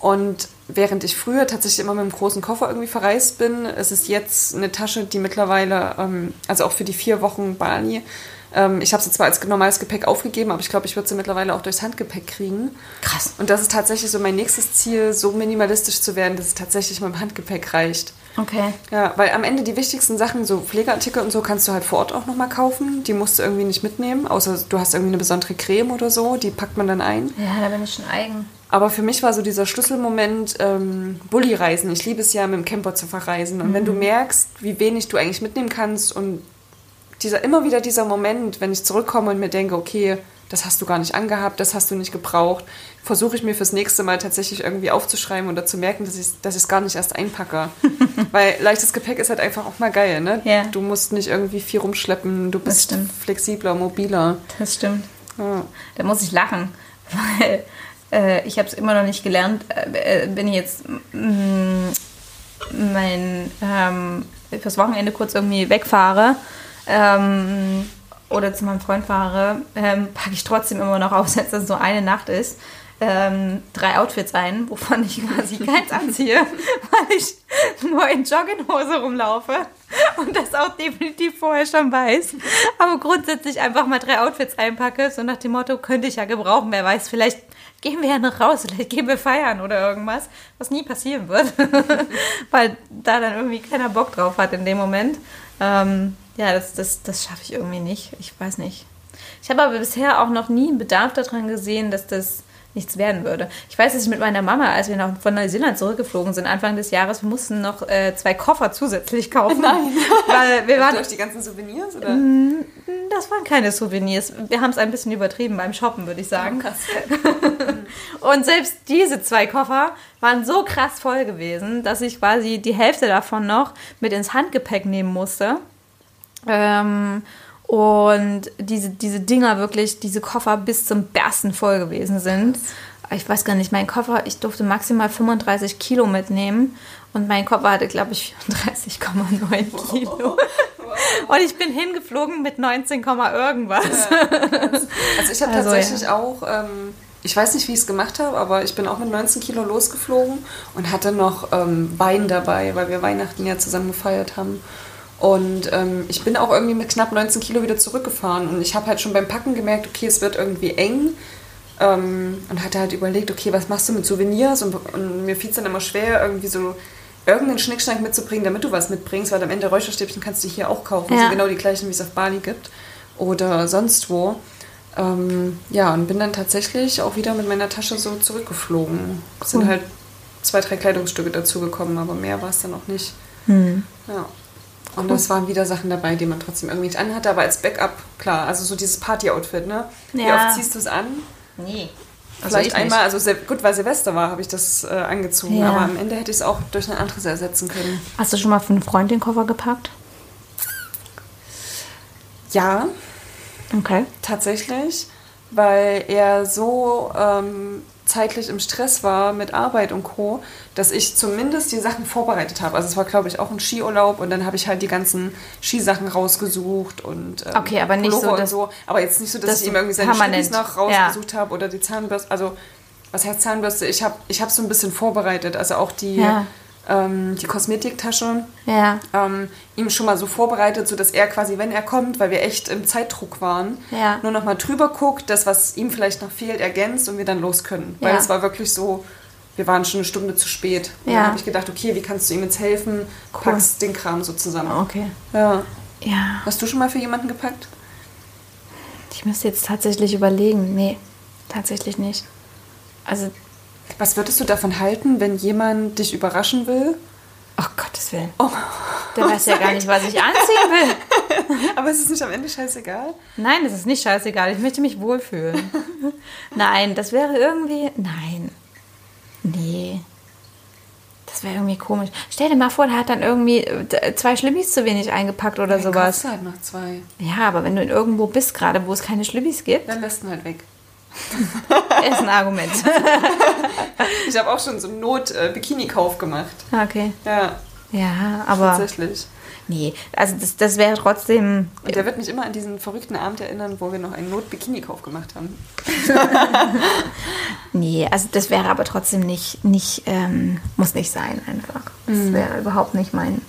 Und während ich früher tatsächlich immer mit einem großen Koffer irgendwie verreist bin, ist es jetzt eine Tasche, die mittlerweile, ähm, also auch für die vier Wochen Bali, ähm, ich habe sie zwar als normales Gepäck aufgegeben, aber ich glaube, ich würde sie mittlerweile auch durchs Handgepäck kriegen. Krass. Und das ist tatsächlich so mein nächstes Ziel, so minimalistisch zu werden, dass es tatsächlich mit dem Handgepäck reicht. Okay. Ja, weil am Ende die wichtigsten Sachen, so Pflegeartikel und so, kannst du halt vor Ort auch nochmal kaufen. Die musst du irgendwie nicht mitnehmen, außer du hast irgendwie eine besondere Creme oder so, die packt man dann ein. Ja, da bin ich schon eigen. Aber für mich war so dieser Schlüsselmoment ähm, Bulli-Reisen. Ich liebe es ja, mit dem Camper zu verreisen. Und mhm. wenn du merkst, wie wenig du eigentlich mitnehmen kannst und dieser, immer wieder dieser Moment, wenn ich zurückkomme und mir denke, okay, das hast du gar nicht angehabt, das hast du nicht gebraucht, versuche ich mir fürs nächste Mal tatsächlich irgendwie aufzuschreiben oder zu merken, dass ich dass es gar nicht erst einpacke. <laughs> Weil leichtes Gepäck ist halt einfach auch mal geil, ne? Ja. Du musst nicht irgendwie viel rumschleppen, du bist flexibler, mobiler. Das stimmt. Ja. Da muss ich lachen, <laughs> weil äh, ich habe es immer noch nicht gelernt, äh, äh wenn ich jetzt mm, mein ähm, fürs Wochenende kurz irgendwie wegfahre ähm, oder zu meinem Freund fahre, ähm, packe ich trotzdem immer noch auf, <laughs> selbst dass es so eine Nacht ist. ähm, drei Outfits ein, wovon ich quasi <laughs> keins anziehe, weil ich nur in Jogginghose rumlaufe und das auch definitiv vorher schon weiß. Aber grundsätzlich einfach mal drei Outfits einpacke, so nach dem Motto, könnte ich ja gebrauchen, wer weiß, vielleicht gehen wir ja noch raus, vielleicht gehen wir feiern oder irgendwas, was nie passieren wird, <laughs> weil da dann irgendwie keiner Bock drauf hat in dem Moment. Ähm, ja, das, das, das schaffe ich irgendwie nicht. Ich weiß nicht. Ich habe aber bisher auch noch nie einen Bedarf daran gesehen, dass das nichts werden würde. Ich weiß, dass ich mit meiner Mama, als wir noch von Neuseeland zurückgeflogen sind, Anfang des Jahres, wir mussten noch äh, zwei Koffer zusätzlich kaufen. Nein. <laughs> Weil wir waren, Durch die ganzen Souvenirs? Oder? das waren keine Souvenirs. Wir haben es ein bisschen übertrieben beim Shoppen, würde ich sagen. krass. <laughs> Und selbst diese zwei Koffer waren so krass voll gewesen, dass ich quasi die Hälfte davon noch mit ins Handgepäck nehmen musste. Ähm, und diese, diese Dinger wirklich, diese Koffer bis zum Bersten voll gewesen sind. Ich weiß gar nicht, mein Koffer, ich durfte maximal 35 Kilo mitnehmen und mein Koffer hatte, glaube ich, 34,9 Kilo. Und ich bin hingeflogen mit 19, irgendwas. Also ich habe Also, tatsächlich auch, ähm, ich weiß nicht, wie ich es gemacht habe, aber ich bin auch mit 19 Kilo losgeflogen und hatte noch ähm, Wein dabei, weil wir Weihnachten ja zusammen gefeiert haben. Und ähm, ich bin auch irgendwie mit knapp 19 Kilo wieder zurückgefahren und ich habe halt schon beim Packen gemerkt, okay, es wird irgendwie eng. Ähm, und hatte halt überlegt, okay, was machst du mit Souvenirs? Und, und mir fiel es dann immer schwer, irgendwie so irgendeinen Schnickschnack mitzubringen, damit du was mitbringst, weil am Ende Räucherstäbchen kannst du hier auch kaufen. Ja. sind genau die gleichen, wie es auf Bali gibt oder sonst wo. Ähm, ja, und bin dann tatsächlich auch wieder mit meiner Tasche so zurückgeflogen. Es sind halt zwei, drei Kleidungsstücke dazugekommen, aber mehr war es dann auch nicht. Hm. Ja. Und es waren wieder Sachen dabei, die man trotzdem irgendwie nicht anhatte, aber als Backup, klar, also so dieses Party-Outfit, ne? Wie Ja. oft ziehst du es an? Nee. Vielleicht einmal, also gut, weil Silvester war, habe ich das äh, angezogen, Ja. aber am Ende hätte ich es auch durch ein anderes ersetzen können. Hast du schon mal für einen Freund den Koffer gepackt? Ja, Okay. tatsächlich, weil er so ähm, zeitlich im Stress war mit Arbeit und Co., dass ich zumindest die Sachen vorbereitet habe. Also es war, glaube ich, auch ein Skiurlaub und dann habe ich halt die ganzen Skisachen rausgesucht und ähm, Okay, aber nicht so, Pullover dass- so. Aber jetzt nicht so, dass dass ich ihm irgendwie seine Schlüppis noch rausgesucht habe oder die Zahnbürste. Also was heißt Zahnbürste? Ich habe ich hab so ein bisschen vorbereitet. Also auch die, Ja. Ähm, die Kosmetiktasche Ja. ähm, ihm schon mal so vorbereitet, sodass er quasi, wenn er kommt, weil wir echt im Zeitdruck waren, Ja. nur noch mal drüber guckt, das, was ihm vielleicht noch fehlt, ergänzt und wir dann los können. Weil Ja. es war wirklich so, wir waren schon eine Stunde zu spät. Und Ja. dann habe ich gedacht, okay, wie kannst du ihm jetzt helfen? Packst den Kram so zusammen. Okay. Ja. Ja. Hast du schon mal für jemanden gepackt? Ich müsste jetzt tatsächlich überlegen. Nee, tatsächlich nicht. Also, Was würdest du davon halten, wenn jemand dich überraschen will? oh Gottes Willen. Der weiß ja gar nicht, was ich anziehen will. <laughs> Aber es ist nicht am Ende scheißegal. Nein, das ist nicht scheißegal. Ich möchte mich wohlfühlen. Nein, das wäre irgendwie. Nein. Nee. Das wäre irgendwie komisch. Stell dir mal vor, der hat dann irgendwie äh, zwei Schlübbis zu wenig eingepackt oder Dann sowas. du halt noch zwei. Ja, aber wenn du irgendwo bist, gerade wo es keine Schlübbis gibt, Dann lässt du ihn halt weg. Ist ein Argument. Ich habe auch schon so einen Not-Bikini-Kauf gemacht. Okay. Ja, Ja, aber. tatsächlich. Nee, also das, das wäre trotzdem. Und der wird mich immer an diesen verrückten Abend erinnern, wo wir noch einen Not-Bikini-Kauf gemacht haben. <laughs> Nee, also das wäre aber trotzdem nicht, nicht ähm, muss nicht sein einfach. Das Mhm. wäre überhaupt nicht mein,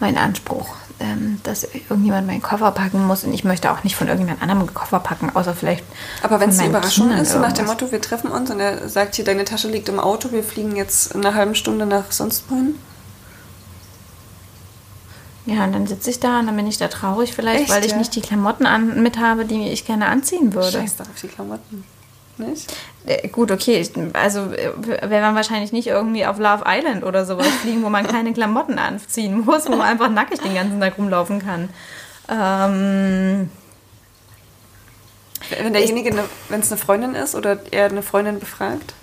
mein Anspruch, ähm, dass irgendjemand meinen Koffer packen muss und ich möchte auch nicht von irgendjemand anderem einen Koffer packen, außer vielleicht. Aber wenn es eine Überraschung Kindern ist, so nach dem. Motto, wir treffen uns und er sagt hier, deine Tasche liegt im Auto, wir fliegen jetzt in einer halben Stunde nach sonst wohin. Ja, und dann sitze ich da und dann bin ich da traurig vielleicht, Echt, weil ich ja? nicht die Klamotten an, mit habe, die ich gerne anziehen würde. Scheiß doch auf die Klamotten. Nicht? Äh, Gut, okay. Also äh, wäre man wahrscheinlich nicht irgendwie auf Love Island oder sowas <laughs> fliegen, wo man keine Klamotten anziehen muss, wo man einfach nackig den ganzen Tag rumlaufen kann. Ähm, Wenn derjenige, wenn es eine Freundin ist oder er eine Freundin befragt,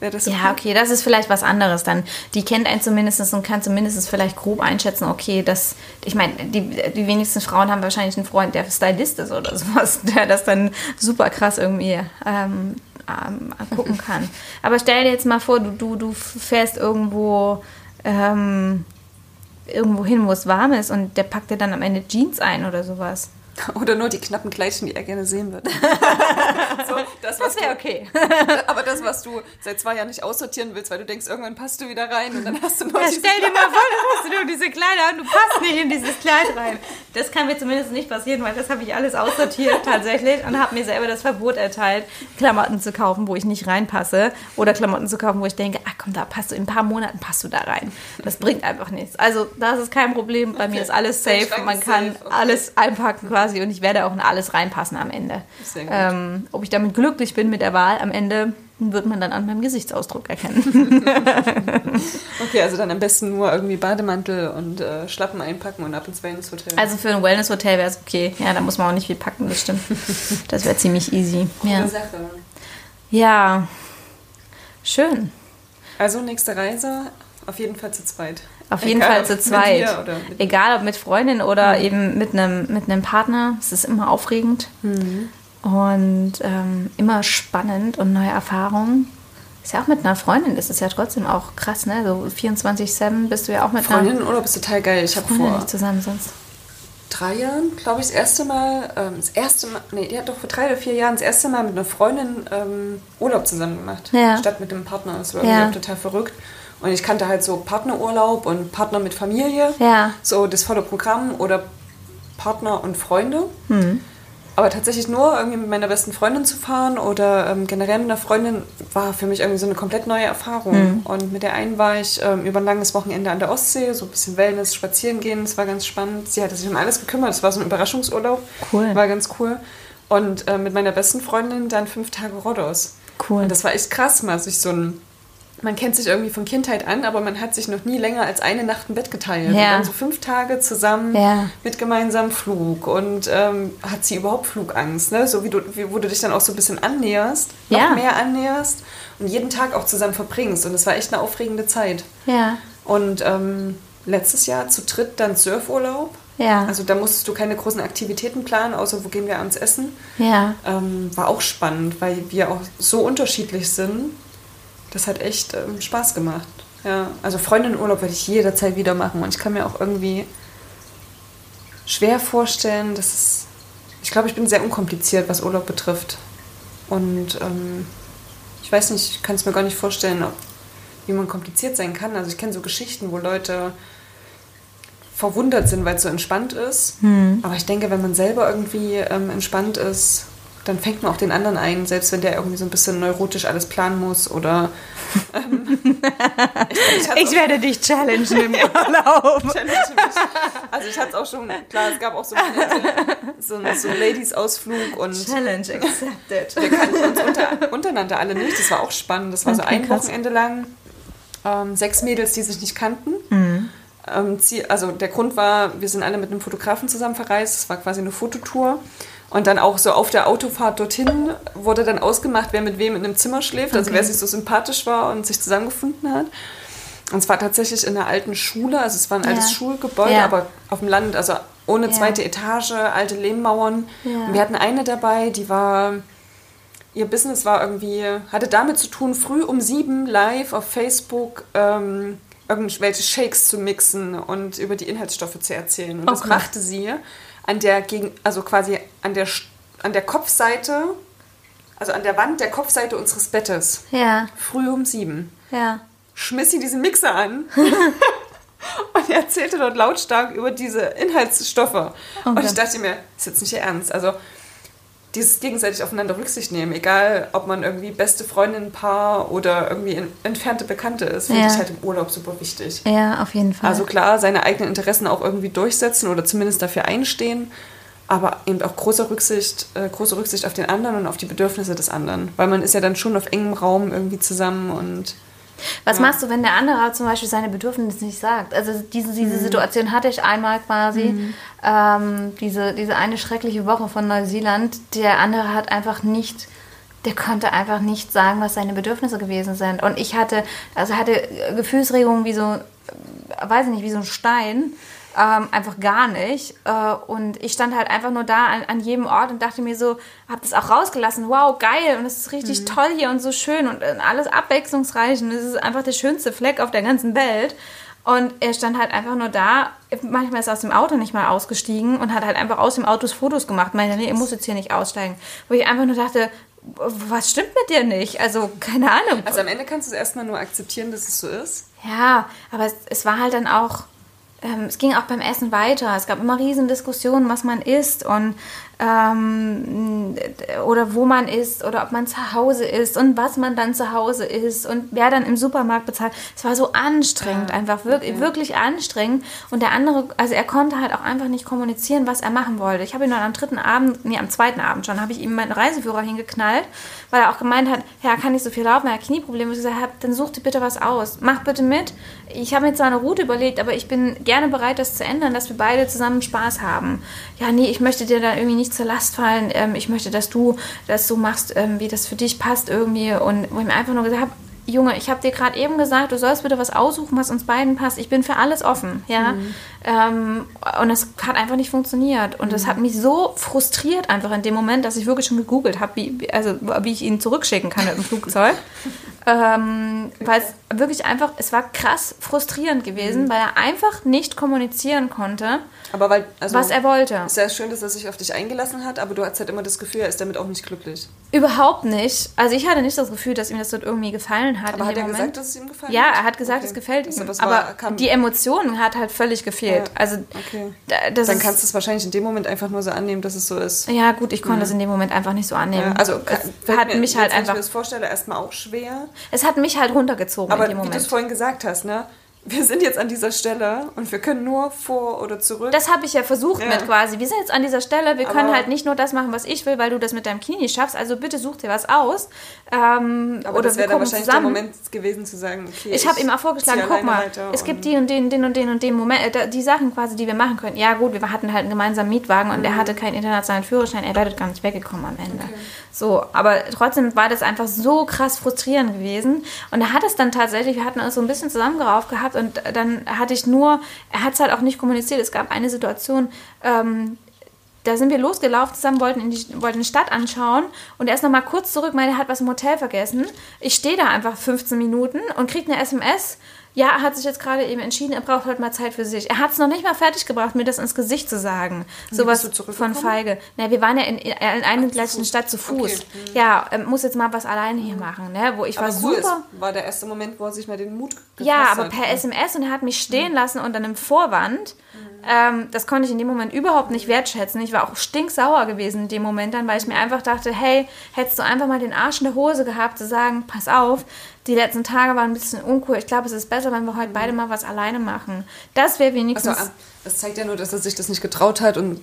wäre das ja, okay, das ist vielleicht was anderes dann. Die kennt einen zumindest und kann zumindest vielleicht grob einschätzen, okay, das, ich meine, die, die wenigsten Frauen haben wahrscheinlich einen Freund, der Stylist ist oder <laughs> sowas, der das dann super krass irgendwie ähm, ähm, gucken <laughs> kann. Aber stell dir jetzt mal vor, du, du, du fährst irgendwo ähm, irgendwo hin, wo es warm ist und der packt dir dann am Ende Jeans ein oder sowas. <laughs> Oder nur die knappen Kleidchen, die er gerne sehen würde. <laughs> so, das, Das was wäre du, okay. <laughs> aber das, was du seit zwei Jahren nicht aussortieren willst, weil du denkst, irgendwann passt du wieder rein und dann hast du nur Ja, stell dir mal vor, du hast nur diese Kleider und du passt nicht in dieses Kleid rein. Das kann mir zumindest nicht passieren, weil das habe ich alles aussortiert tatsächlich und habe mir selber das Verbot erteilt, Klamotten zu kaufen, wo ich nicht reinpasse oder Klamotten zu kaufen, wo ich denke, ach komm, da passt du in ein paar Monaten passt du da rein. Das bringt einfach nichts. Also das ist kein Problem. Bei mir ist alles safe. Man kann safe, okay. alles einpacken quasi und ich werde auch in alles reinpassen am Ende. Ähm, ob ich damit glücklich bin mit der Wahl am Ende, wird man dann an meinem Gesichtsausdruck erkennen. <laughs> Okay, also dann am besten nur irgendwie Bademantel und äh, Schlappen einpacken und ab ins Wellness-Hotel. Also für ein Wellness-Hotel wäre es okay. Ja, da muss man auch nicht viel packen, das stimmt. <laughs> Das wäre ziemlich easy. Ja. Coole Sache. ja, schön. Also nächste Reise auf jeden Fall zu zweit. Auf jeden Egal, Fall zu zweit. oder Egal ob mit Freundin oder eben mit einem, mit einem Partner. Es ist immer aufregend und ähm, immer spannend und neue Erfahrungen. Ist ja auch mit einer Freundin, das ist ja trotzdem auch krass, ne? So 24-7 bist du ja auch mit einer Freundinnenurlaub ist total geil. Ich habe Freundin vor nicht zusammen sonst. drei Jahren, glaube ich, das erste Mal, ähm, das erste Mal, nee, die hat doch vor drei oder vier Jahren das erste Mal mit einer Freundin ähm, Urlaub zusammen gemacht. Ja. Statt mit dem Partner. Das war Ja. total verrückt. Und ich kannte halt so Partnerurlaub und Partner mit Familie. Ja. So das volle Programm oder Partner und Freunde. Hm. Aber tatsächlich nur irgendwie mit meiner besten Freundin zu fahren oder ähm, generell mit einer Freundin war für mich irgendwie so eine komplett neue Erfahrung. Hm. Und mit der einen war ich ähm, über ein langes Wochenende an der Ostsee, so ein bisschen Wellness, spazieren gehen, das war ganz spannend. Sie hatte sich um alles gekümmert, das war so ein Überraschungsurlaub. Cool. War ganz cool. Und äh, mit meiner besten Freundin dann fünf Tage Rhodos. Cool. Und das war echt krass, mal sich so ein. Man kennt sich irgendwie von Kindheit an, aber man hat sich noch nie länger als eine Nacht ein Bett geteilt. Ja. Und dann so fünf Tage zusammen Ja. mit gemeinsamem Flug. Und ähm, hat sie überhaupt Flugangst, ne? So wie du, wie, wo du dich dann auch so ein bisschen annäherst, noch Ja. mehr annäherst und jeden Tag auch zusammen verbringst. Und es war echt eine aufregende Zeit. Ja. Und ähm, letztes Jahr zu dritt dann Surfurlaub. Ja. Also da musstest du keine großen Aktivitäten planen, außer wo gehen wir abends essen. ja. Ähm, war auch spannend, weil wir auch so unterschiedlich sind. Das hat echt ähm, Spaß gemacht. Ja, also Freundinnenurlaub werde ich jederzeit wieder machen. Und ich kann mir auch irgendwie schwer vorstellen, dass es. Ich glaube, ich bin sehr unkompliziert, was Urlaub betrifft. Und ähm, ich weiß nicht, ich kann es mir gar nicht vorstellen, ob, wie man kompliziert sein kann. Also ich kenne so Geschichten, wo Leute verwundert sind, weil es so entspannt ist. Aber ich denke, wenn man selber irgendwie ähm, entspannt ist, dann fängt man auch den anderen ein, selbst wenn der irgendwie so ein bisschen neurotisch alles planen muss oder. Ähm, <laughs> ich, Ich werde dich challengen im Urlaub. <laughs> Also ich hatte es auch schon, klar, es gab auch so, so, so, Ladies-Ausflug und Challenge accepted. wir kannten uns unter, untereinander alle nicht. Das war auch spannend. Das war so Okay, ein krass. Wochenende lang. Ähm, sechs Mädels, die sich nicht kannten. Mhm. Ähm, also der Grund war, wir sind alle mit einem Fotografen zusammen verreist. Es war quasi eine Fototour. Und dann auch so auf der Autofahrt dorthin wurde dann ausgemacht, wer mit wem in einem Zimmer schläft. Also Okay. wer sich so sympathisch war und sich zusammengefunden hat. Und es war tatsächlich in einer alten Schule, also es war ein Ja. altes Schulgebäude, Ja. aber auf dem Land, also ohne Ja. zweite Etage, alte Lehmmauern. Und wir hatten eine dabei, die war, ihr Business war irgendwie, hatte damit zu tun, früh um sieben live auf Facebook ähm, irgendwelche Shakes zu mixen und über die Inhaltsstoffe zu erzählen. Und Oh das machte sie an der gegen, also quasi an der an der Kopfseite, also an der Wand der Kopfseite unseres Bettes, Ja, früh um sieben ja. schmiss sie diesen Mixer an <laughs> und erzählte dort lautstark über diese Inhaltsstoffe. Und ich dachte mir, das ist jetzt nicht ihr Ernst. Also dieses gegenseitig aufeinander Rücksicht nehmen, egal ob man irgendwie beste Freundin, Paar oder irgendwie in, entfernte Bekannte ist, finde Ja. ich halt im Urlaub super wichtig. Ja, auf jeden Fall. Also klar, seine eigenen Interessen auch irgendwie durchsetzen oder zumindest dafür einstehen, aber eben auch große Rücksicht, äh, große Rücksicht auf den anderen und auf die Bedürfnisse des anderen. Weil man ist ja dann schon auf engem Raum irgendwie zusammen und Was Ja. machst du, wenn der andere zum Beispiel seine Bedürfnisse nicht sagt? Also diese, diese Mhm. Situation hatte ich einmal quasi, ähm, diese, diese eine schreckliche Woche von Neuseeland. Der andere hat einfach nicht, der konnte einfach nicht sagen, was seine Bedürfnisse gewesen sind. Und ich hatte, also hatte Gefühlsregungen wie so, weiß ich nicht, wie so ein Stein. Ähm, einfach gar nicht. Äh, und ich stand halt einfach nur da an, an jedem Ort und dachte mir so, hab das auch rausgelassen. Wow, geil. Und es ist richtig toll hier und so schön und äh, alles abwechslungsreich. Und es ist einfach der schönste Fleck auf der ganzen Welt. Und er stand halt einfach nur da. Manchmal ist er aus dem Auto nicht mal ausgestiegen und hat halt einfach aus dem Auto Fotos gemacht. Meinte, nee, ihr muss jetzt hier nicht aussteigen. Wo ich einfach nur dachte, was stimmt mit dir nicht? Also, keine Ahnung. Also am Ende kannst du es erstmal nur akzeptieren, dass es so ist. Ja, aber es, es war halt dann auch, ähm, es ging auch beim Essen weiter. Es gab immer riesen Diskussionen, was man isst und ähm, oder wo man ist oder ob man zu Hause ist und was man dann zu Hause ist und wer dann im Supermarkt bezahlt. Es war so anstrengend, Ja, einfach wirklich, okay. wirklich anstrengend. Und der andere, also er konnte halt auch einfach nicht kommunizieren, was er machen wollte. Ich habe ihn dann am dritten Abend, nee, am zweiten Abend schon, habe ich ihm meinen Reiseführer hingeknallt, weil er auch gemeint hat, ja, er kann nicht so viel laufen, er hat Knieprobleme. Ich gesagt dann such dir bitte was aus. Mach bitte mit. Ich habe mir zwar eine Route überlegt, aber ich bin gerne bereit, das zu ändern, dass wir beide zusammen Spaß haben. Ja, nee, ich möchte dir da irgendwie nicht zur Last fallen. Ähm, ich möchte, dass du das so machst, ähm, wie das für dich passt irgendwie. Und wo ich mir einfach nur gesagt habe, Junge, ich habe dir gerade eben gesagt, du sollst bitte was aussuchen, was uns beiden passt. Ich bin für alles offen, ja. Ähm, und das hat einfach nicht funktioniert. Und das hat mich so frustriert einfach in dem Moment, dass ich wirklich schon gegoogelt habe, wie, also, wie ich ihn zurückschicken kann mit dem Flugzeug. <laughs> ähm, weil es wirklich einfach, es war krass frustrierend gewesen, weil er einfach nicht kommunizieren konnte, Aber weil, also, was er wollte. ist ja schön, dass er sich auf dich eingelassen hat, aber du hast halt immer das Gefühl, er ist damit auch nicht glücklich. Überhaupt nicht. Also ich hatte nicht das Gefühl, dass ihm das dort irgendwie gefallen hat. Aber hat er Moment. gesagt, dass es ihm gefallen Ja, hat? er hat gesagt, Okay. es gefällt Also ihm. aber war- kam- die Emotionen hat halt völlig gefehlt. Ja, Also Okay. da- das Dann kannst du es wahrscheinlich in dem Moment einfach nur so annehmen, dass es so ist. ja gut, ich konnte es in dem Moment einfach nicht so annehmen. Ja, also es hat mir, mich halt jetzt, wenn einfach, ich mir das vorstelle, erstmal auch schwer. es hat mich halt runtergezogen Aber in dem wie du es Moment. vorhin gesagt hast, ne? Wir sind jetzt an dieser Stelle und wir können nur vor oder zurück. Das habe ich ja versucht Ja. mit quasi. Wir sind jetzt an dieser Stelle, wir können Aber- halt nicht nur das machen, was ich will, weil du das mit deinem Knie schaffst. Also bitte such dir was aus. Ähm, aber oder das wäre dann wahrscheinlich zusammen. der Moment gewesen zu sagen, okay. Ich habe ihm auch vorgeschlagen, guck mal, es gibt die und den, den und den und den Moment, äh, die Sachen quasi, die wir machen können. Ja gut, wir hatten halt einen gemeinsamen Mietwagen und er Mhm. hatte keinen internationalen Führerschein, er wäre gar nicht weggekommen am Ende. So, aber trotzdem war das einfach so krass frustrierend gewesen. Und er hat es dann tatsächlich, wir hatten uns so ein bisschen zusammengerauft gehabt und dann hatte ich nur, er hat es halt auch nicht kommuniziert. Es gab eine Situation, ähm, da sind wir losgelaufen zusammen, wollten, in die, wollten Stadt anschauen und er ist nochmal kurz zurück, meine, er hat was im Hotel vergessen. Ich stehe da einfach 15 Minuten und kriege eine SMS. Ja, er hat sich jetzt gerade eben entschieden, er braucht heute mal Zeit für sich. Er hat es noch nicht mal fertig gebracht, mir das ins Gesicht zu sagen. Sowas von? Feige. Na, wir waren ja in, in einer gleichen Fuß. Stadt zu Fuß. Okay. Ja, er muss jetzt mal was alleine hier machen, ne? Wo ich aber war cool, super. war der erste Moment, wo er sich mal den Mut Ja, aber hat. per SMS und er hat mich stehen lassen unter einem Vorwand. Ähm, das konnte ich in dem Moment überhaupt nicht wertschätzen. Ich war auch stinksauer gewesen in dem Moment dann, weil ich mir einfach dachte, hey, hättest du einfach mal den Arsch in der Hose gehabt, zu sagen, pass auf, die letzten Tage waren ein bisschen uncool. Ich glaube, es ist besser, wenn wir heute beide mal was alleine machen. Das wäre Also, wenigstens... ah, das zeigt ja nur, dass er sich das nicht getraut hat und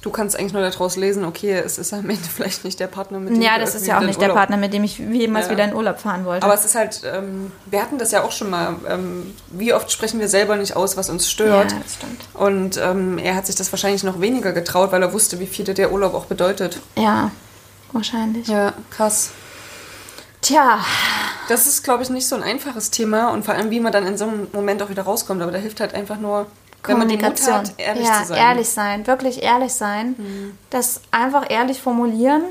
du kannst eigentlich nur daraus lesen, okay, es ist am Ende <laughs> vielleicht nicht der Partner, mit dem ja, das ist ja auch nicht der Partner, mit dem ich jemals Ja. wieder in Urlaub fahren wollte. Aber es ist halt, ähm, wir hatten das ja auch schon mal, ähm, wie oft sprechen wir selber nicht aus, was uns stört. Ja, das stimmt. Und ähm, er hat sich das wahrscheinlich noch weniger getraut, weil er wusste, wie viel der Urlaub auch bedeutet. ja, wahrscheinlich. Ja, krass. Tja, Das ist, glaube ich, nicht so ein einfaches Thema und vor allem, wie man dann in so einem Moment auch wieder rauskommt. Aber da hilft halt einfach nur, wenn man den Mut Kommunikation. hat, ehrlich ja, zu sein. ehrlich sein, wirklich ehrlich sein. Das einfach ehrlich formulieren.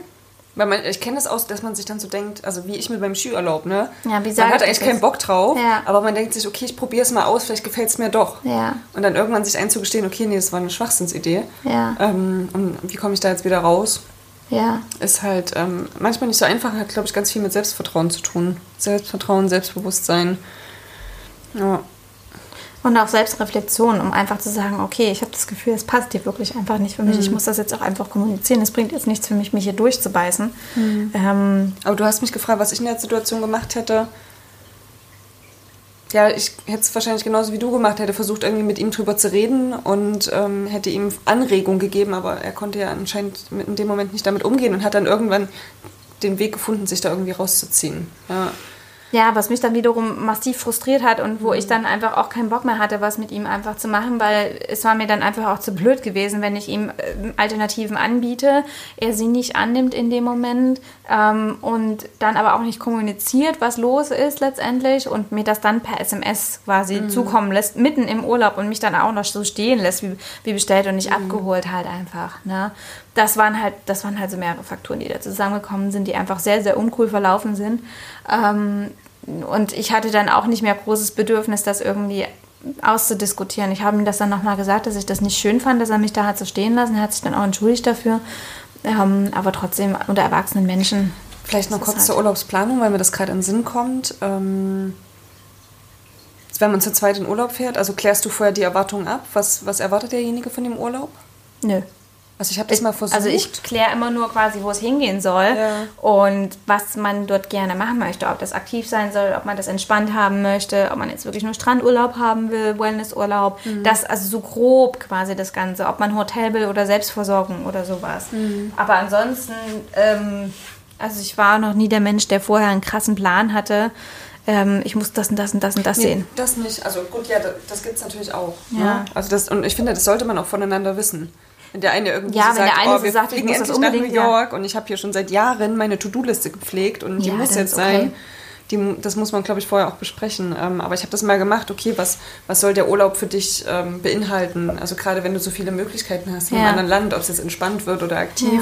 Weil man, ich kenne das aus, dass man sich dann so denkt, also wie ich mit meinem Skiurlaub, ne? Ja, wie man sag hat ich eigentlich das keinen? Bock drauf, Ja. aber man denkt sich, okay, ich probiere es mal aus, vielleicht gefällt es mir doch. Ja. Und dann irgendwann sich einzugestehen, okay, nee, das war eine Schwachsinnsidee. Ja. Ähm, und wie komme ich da jetzt wieder raus? Ja. Ist halt ähm, manchmal nicht so einfach, hat, glaube ich, ganz viel mit Selbstvertrauen zu tun. Selbstvertrauen, Selbstbewusstsein. Ja. Und auch Selbstreflexion, um einfach zu sagen, okay, ich habe das Gefühl, es passt hier wirklich einfach nicht für mich. Ich muss das jetzt auch einfach kommunizieren. Es bringt jetzt nichts für mich, mich hier durchzubeißen. Ähm, Aber du hast mich gefragt, was ich in der Situation gemacht hätte. Ja, ich hätte es wahrscheinlich genauso wie du gemacht, hätte versucht, irgendwie mit ihm drüber zu reden und ähm, hätte ihm Anregung gegeben, aber er konnte ja anscheinend in dem Moment nicht damit umgehen und hat dann irgendwann den Weg gefunden, sich da irgendwie rauszuziehen. Ja. Ja, was mich dann wiederum massiv frustriert hat und wo ich dann einfach auch keinen Bock mehr hatte, was mit ihm einfach zu machen, weil es war mir dann einfach auch zu blöd gewesen, wenn ich ihm äh, Alternativen anbiete, er sie nicht annimmt in dem Moment ähm, und dann aber auch nicht kommuniziert, was los ist letztendlich und mir das dann per SMS quasi zukommen lässt, mitten im Urlaub und mich dann auch noch so stehen lässt, wie, wie bestellt und nicht abgeholt halt einfach. Ne? Das waren halt, das waren halt so mehrere Faktoren, die da zusammengekommen sind, die einfach sehr, sehr uncool verlaufen sind. Ähm, und ich hatte dann auch nicht mehr großes Bedürfnis, das irgendwie auszudiskutieren. Ich habe ihm das dann nochmal gesagt, dass ich das nicht schön fand, dass er mich da hat so stehen lassen. Er hat sich dann auch entschuldigt dafür. Ähm, aber trotzdem unter erwachsenen Menschen. Vielleicht noch kurz ist zur halt- Urlaubsplanung, weil mir das gerade in den Sinn kommt. Ähm, wenn man zu zweit in Urlaub fährt, also klärst du vorher die Erwartungen ab? Was, was erwartet derjenige von dem Urlaub? Nö. Also ich habe das mal versucht. Also ich kläre immer nur quasi, wo es hingehen soll Ja. und was man dort gerne machen möchte. Ob das aktiv sein soll, ob man das entspannt haben möchte, ob man jetzt wirklich nur Strandurlaub haben will, Wellnessurlaub. Mhm. Das, also so grob quasi das Ganze. Ob man Hotel will oder Selbstversorgung oder sowas. Mhm. Aber ansonsten, ähm, also ich war noch nie der Mensch, der vorher einen krassen Plan hatte. Ähm, ich muss das und das und das und das Nee, sehen. das nicht. Also gut, ja, das, das gibt es natürlich auch. Ja. Ne? Also das, und ich finde, das sollte man auch voneinander wissen. Wenn der eine irgendwie Ja, so sagt, der eine oh, so wir sagt, ich fliegen muss das endlich nach New unbedingt, ja. York und ich habe hier schon seit Jahren meine To-Do-Liste gepflegt und die Ja, muss jetzt okay. sein. Die, das muss man, glaube ich, vorher auch besprechen. Ähm, aber ich habe das mal gemacht, okay, was, was soll der Urlaub für dich ähm, beinhalten? Also gerade wenn du so viele Möglichkeiten hast in Ja. einem anderen Land, ob es jetzt entspannt wird oder aktiv.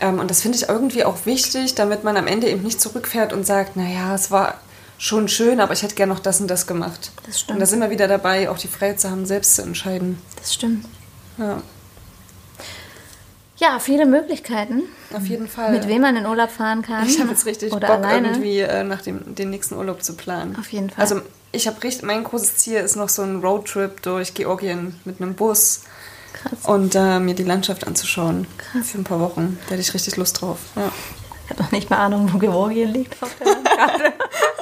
Ähm, und das finde ich irgendwie auch wichtig, damit man am Ende eben nicht zurückfährt und sagt, naja, es war schon schön, aber ich hätte gerne noch das und das gemacht. Das stimmt. Und da sind wir wieder dabei, auch die Freiheit zu haben, selbst zu entscheiden. Das stimmt. Ja, Ja, viele Möglichkeiten, auf jeden Fall. mit wem man in Urlaub fahren kann. Ich habe jetzt richtig oder Bock, alleine. irgendwie äh, nach dem den nächsten Urlaub zu planen. Auf jeden Fall. Also ich habe richtig, mein großes Ziel ist noch so ein Roadtrip durch Georgien mit einem Bus Krass. und äh, mir die Landschaft anzuschauen. Für ein paar Wochen. Da hätte ich richtig Lust drauf. Ja. Ich habe noch nicht mal Ahnung, wo Georgien liegt auf der Landkarte.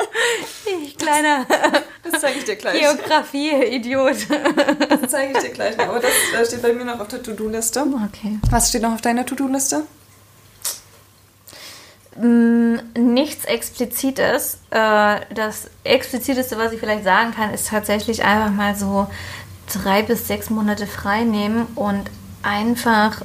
<laughs> ich kleiner Das zeige ich dir gleich. Geografie-Idiot. Das zeige ich dir gleich. noch. Aber das äh, steht bei mir noch auf der To-Do-Liste. Okay. Was steht noch auf deiner To-Do-Liste? Mm, Nichts Explizites. Äh, Das Expliziteste, was ich vielleicht sagen kann, ist tatsächlich einfach mal so drei bis sechs Monate frei nehmen und einfach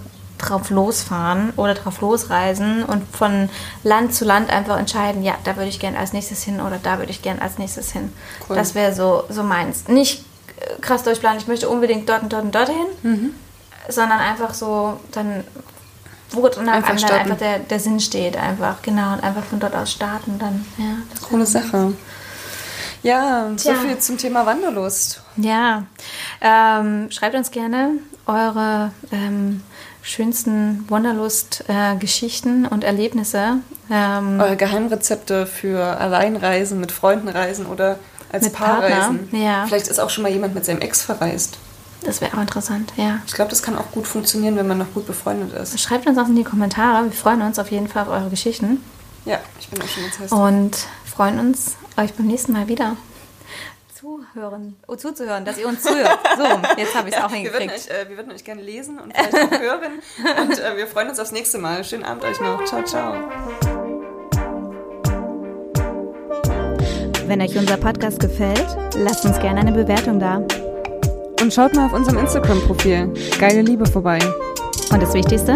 drauf losfahren oder drauf losreisen und von Land zu Land einfach entscheiden, ja, da würde ich gern als nächstes hin oder da würde ich gern als nächstes hin. Cool. Das wäre so, so meins. Nicht äh, krass durchplanen, ich möchte unbedingt dort und dort und dorthin, Mhm. sondern einfach so dann, wo dann Einfach einfach, starten. einfach der, der Sinn steht, einfach, genau, und einfach von dort aus starten dann, ja. das Coole Sache. Ja, so Tja. viel zum Thema Wanderlust. Ja, ähm, schreibt uns gerne eure ähm, schönsten Wanderlust-Geschichten und Erlebnisse. Ähm, Eure Geheimrezepte für Alleinreisen, mit Freunden reisen oder als Paar Partner, reisen. ja. Vielleicht ist auch schon mal jemand mit seinem Ex verreist. das wäre auch interessant, ja. Ich glaube, das kann auch gut funktionieren, wenn man noch gut befreundet ist. Schreibt uns auch in die Kommentare. Wir freuen uns auf jeden Fall auf eure Geschichten Ja, ich bin auch schon ganz heiß. und freuen uns, euch beim nächsten Mal wieder zuhören, oh, zuzuhören, dass ihr uns zuhört. So, jetzt habe ich es auch wir, würden hingekriegt. euch, äh, wir würden euch gerne lesen und vielleicht auch hören. Und äh, wir freuen uns aufs nächste Mal. Schönen Abend euch noch. Ciao, ciao. Wenn euch unser Podcast gefällt, lasst uns gerne eine Bewertung da. Und schaut mal auf unserem Instagram-Profil. Geile Liebe vorbei. Und das Wichtigste,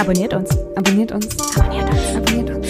abonniert uns. Abonniert uns. Abonniert uns. Abonniert uns.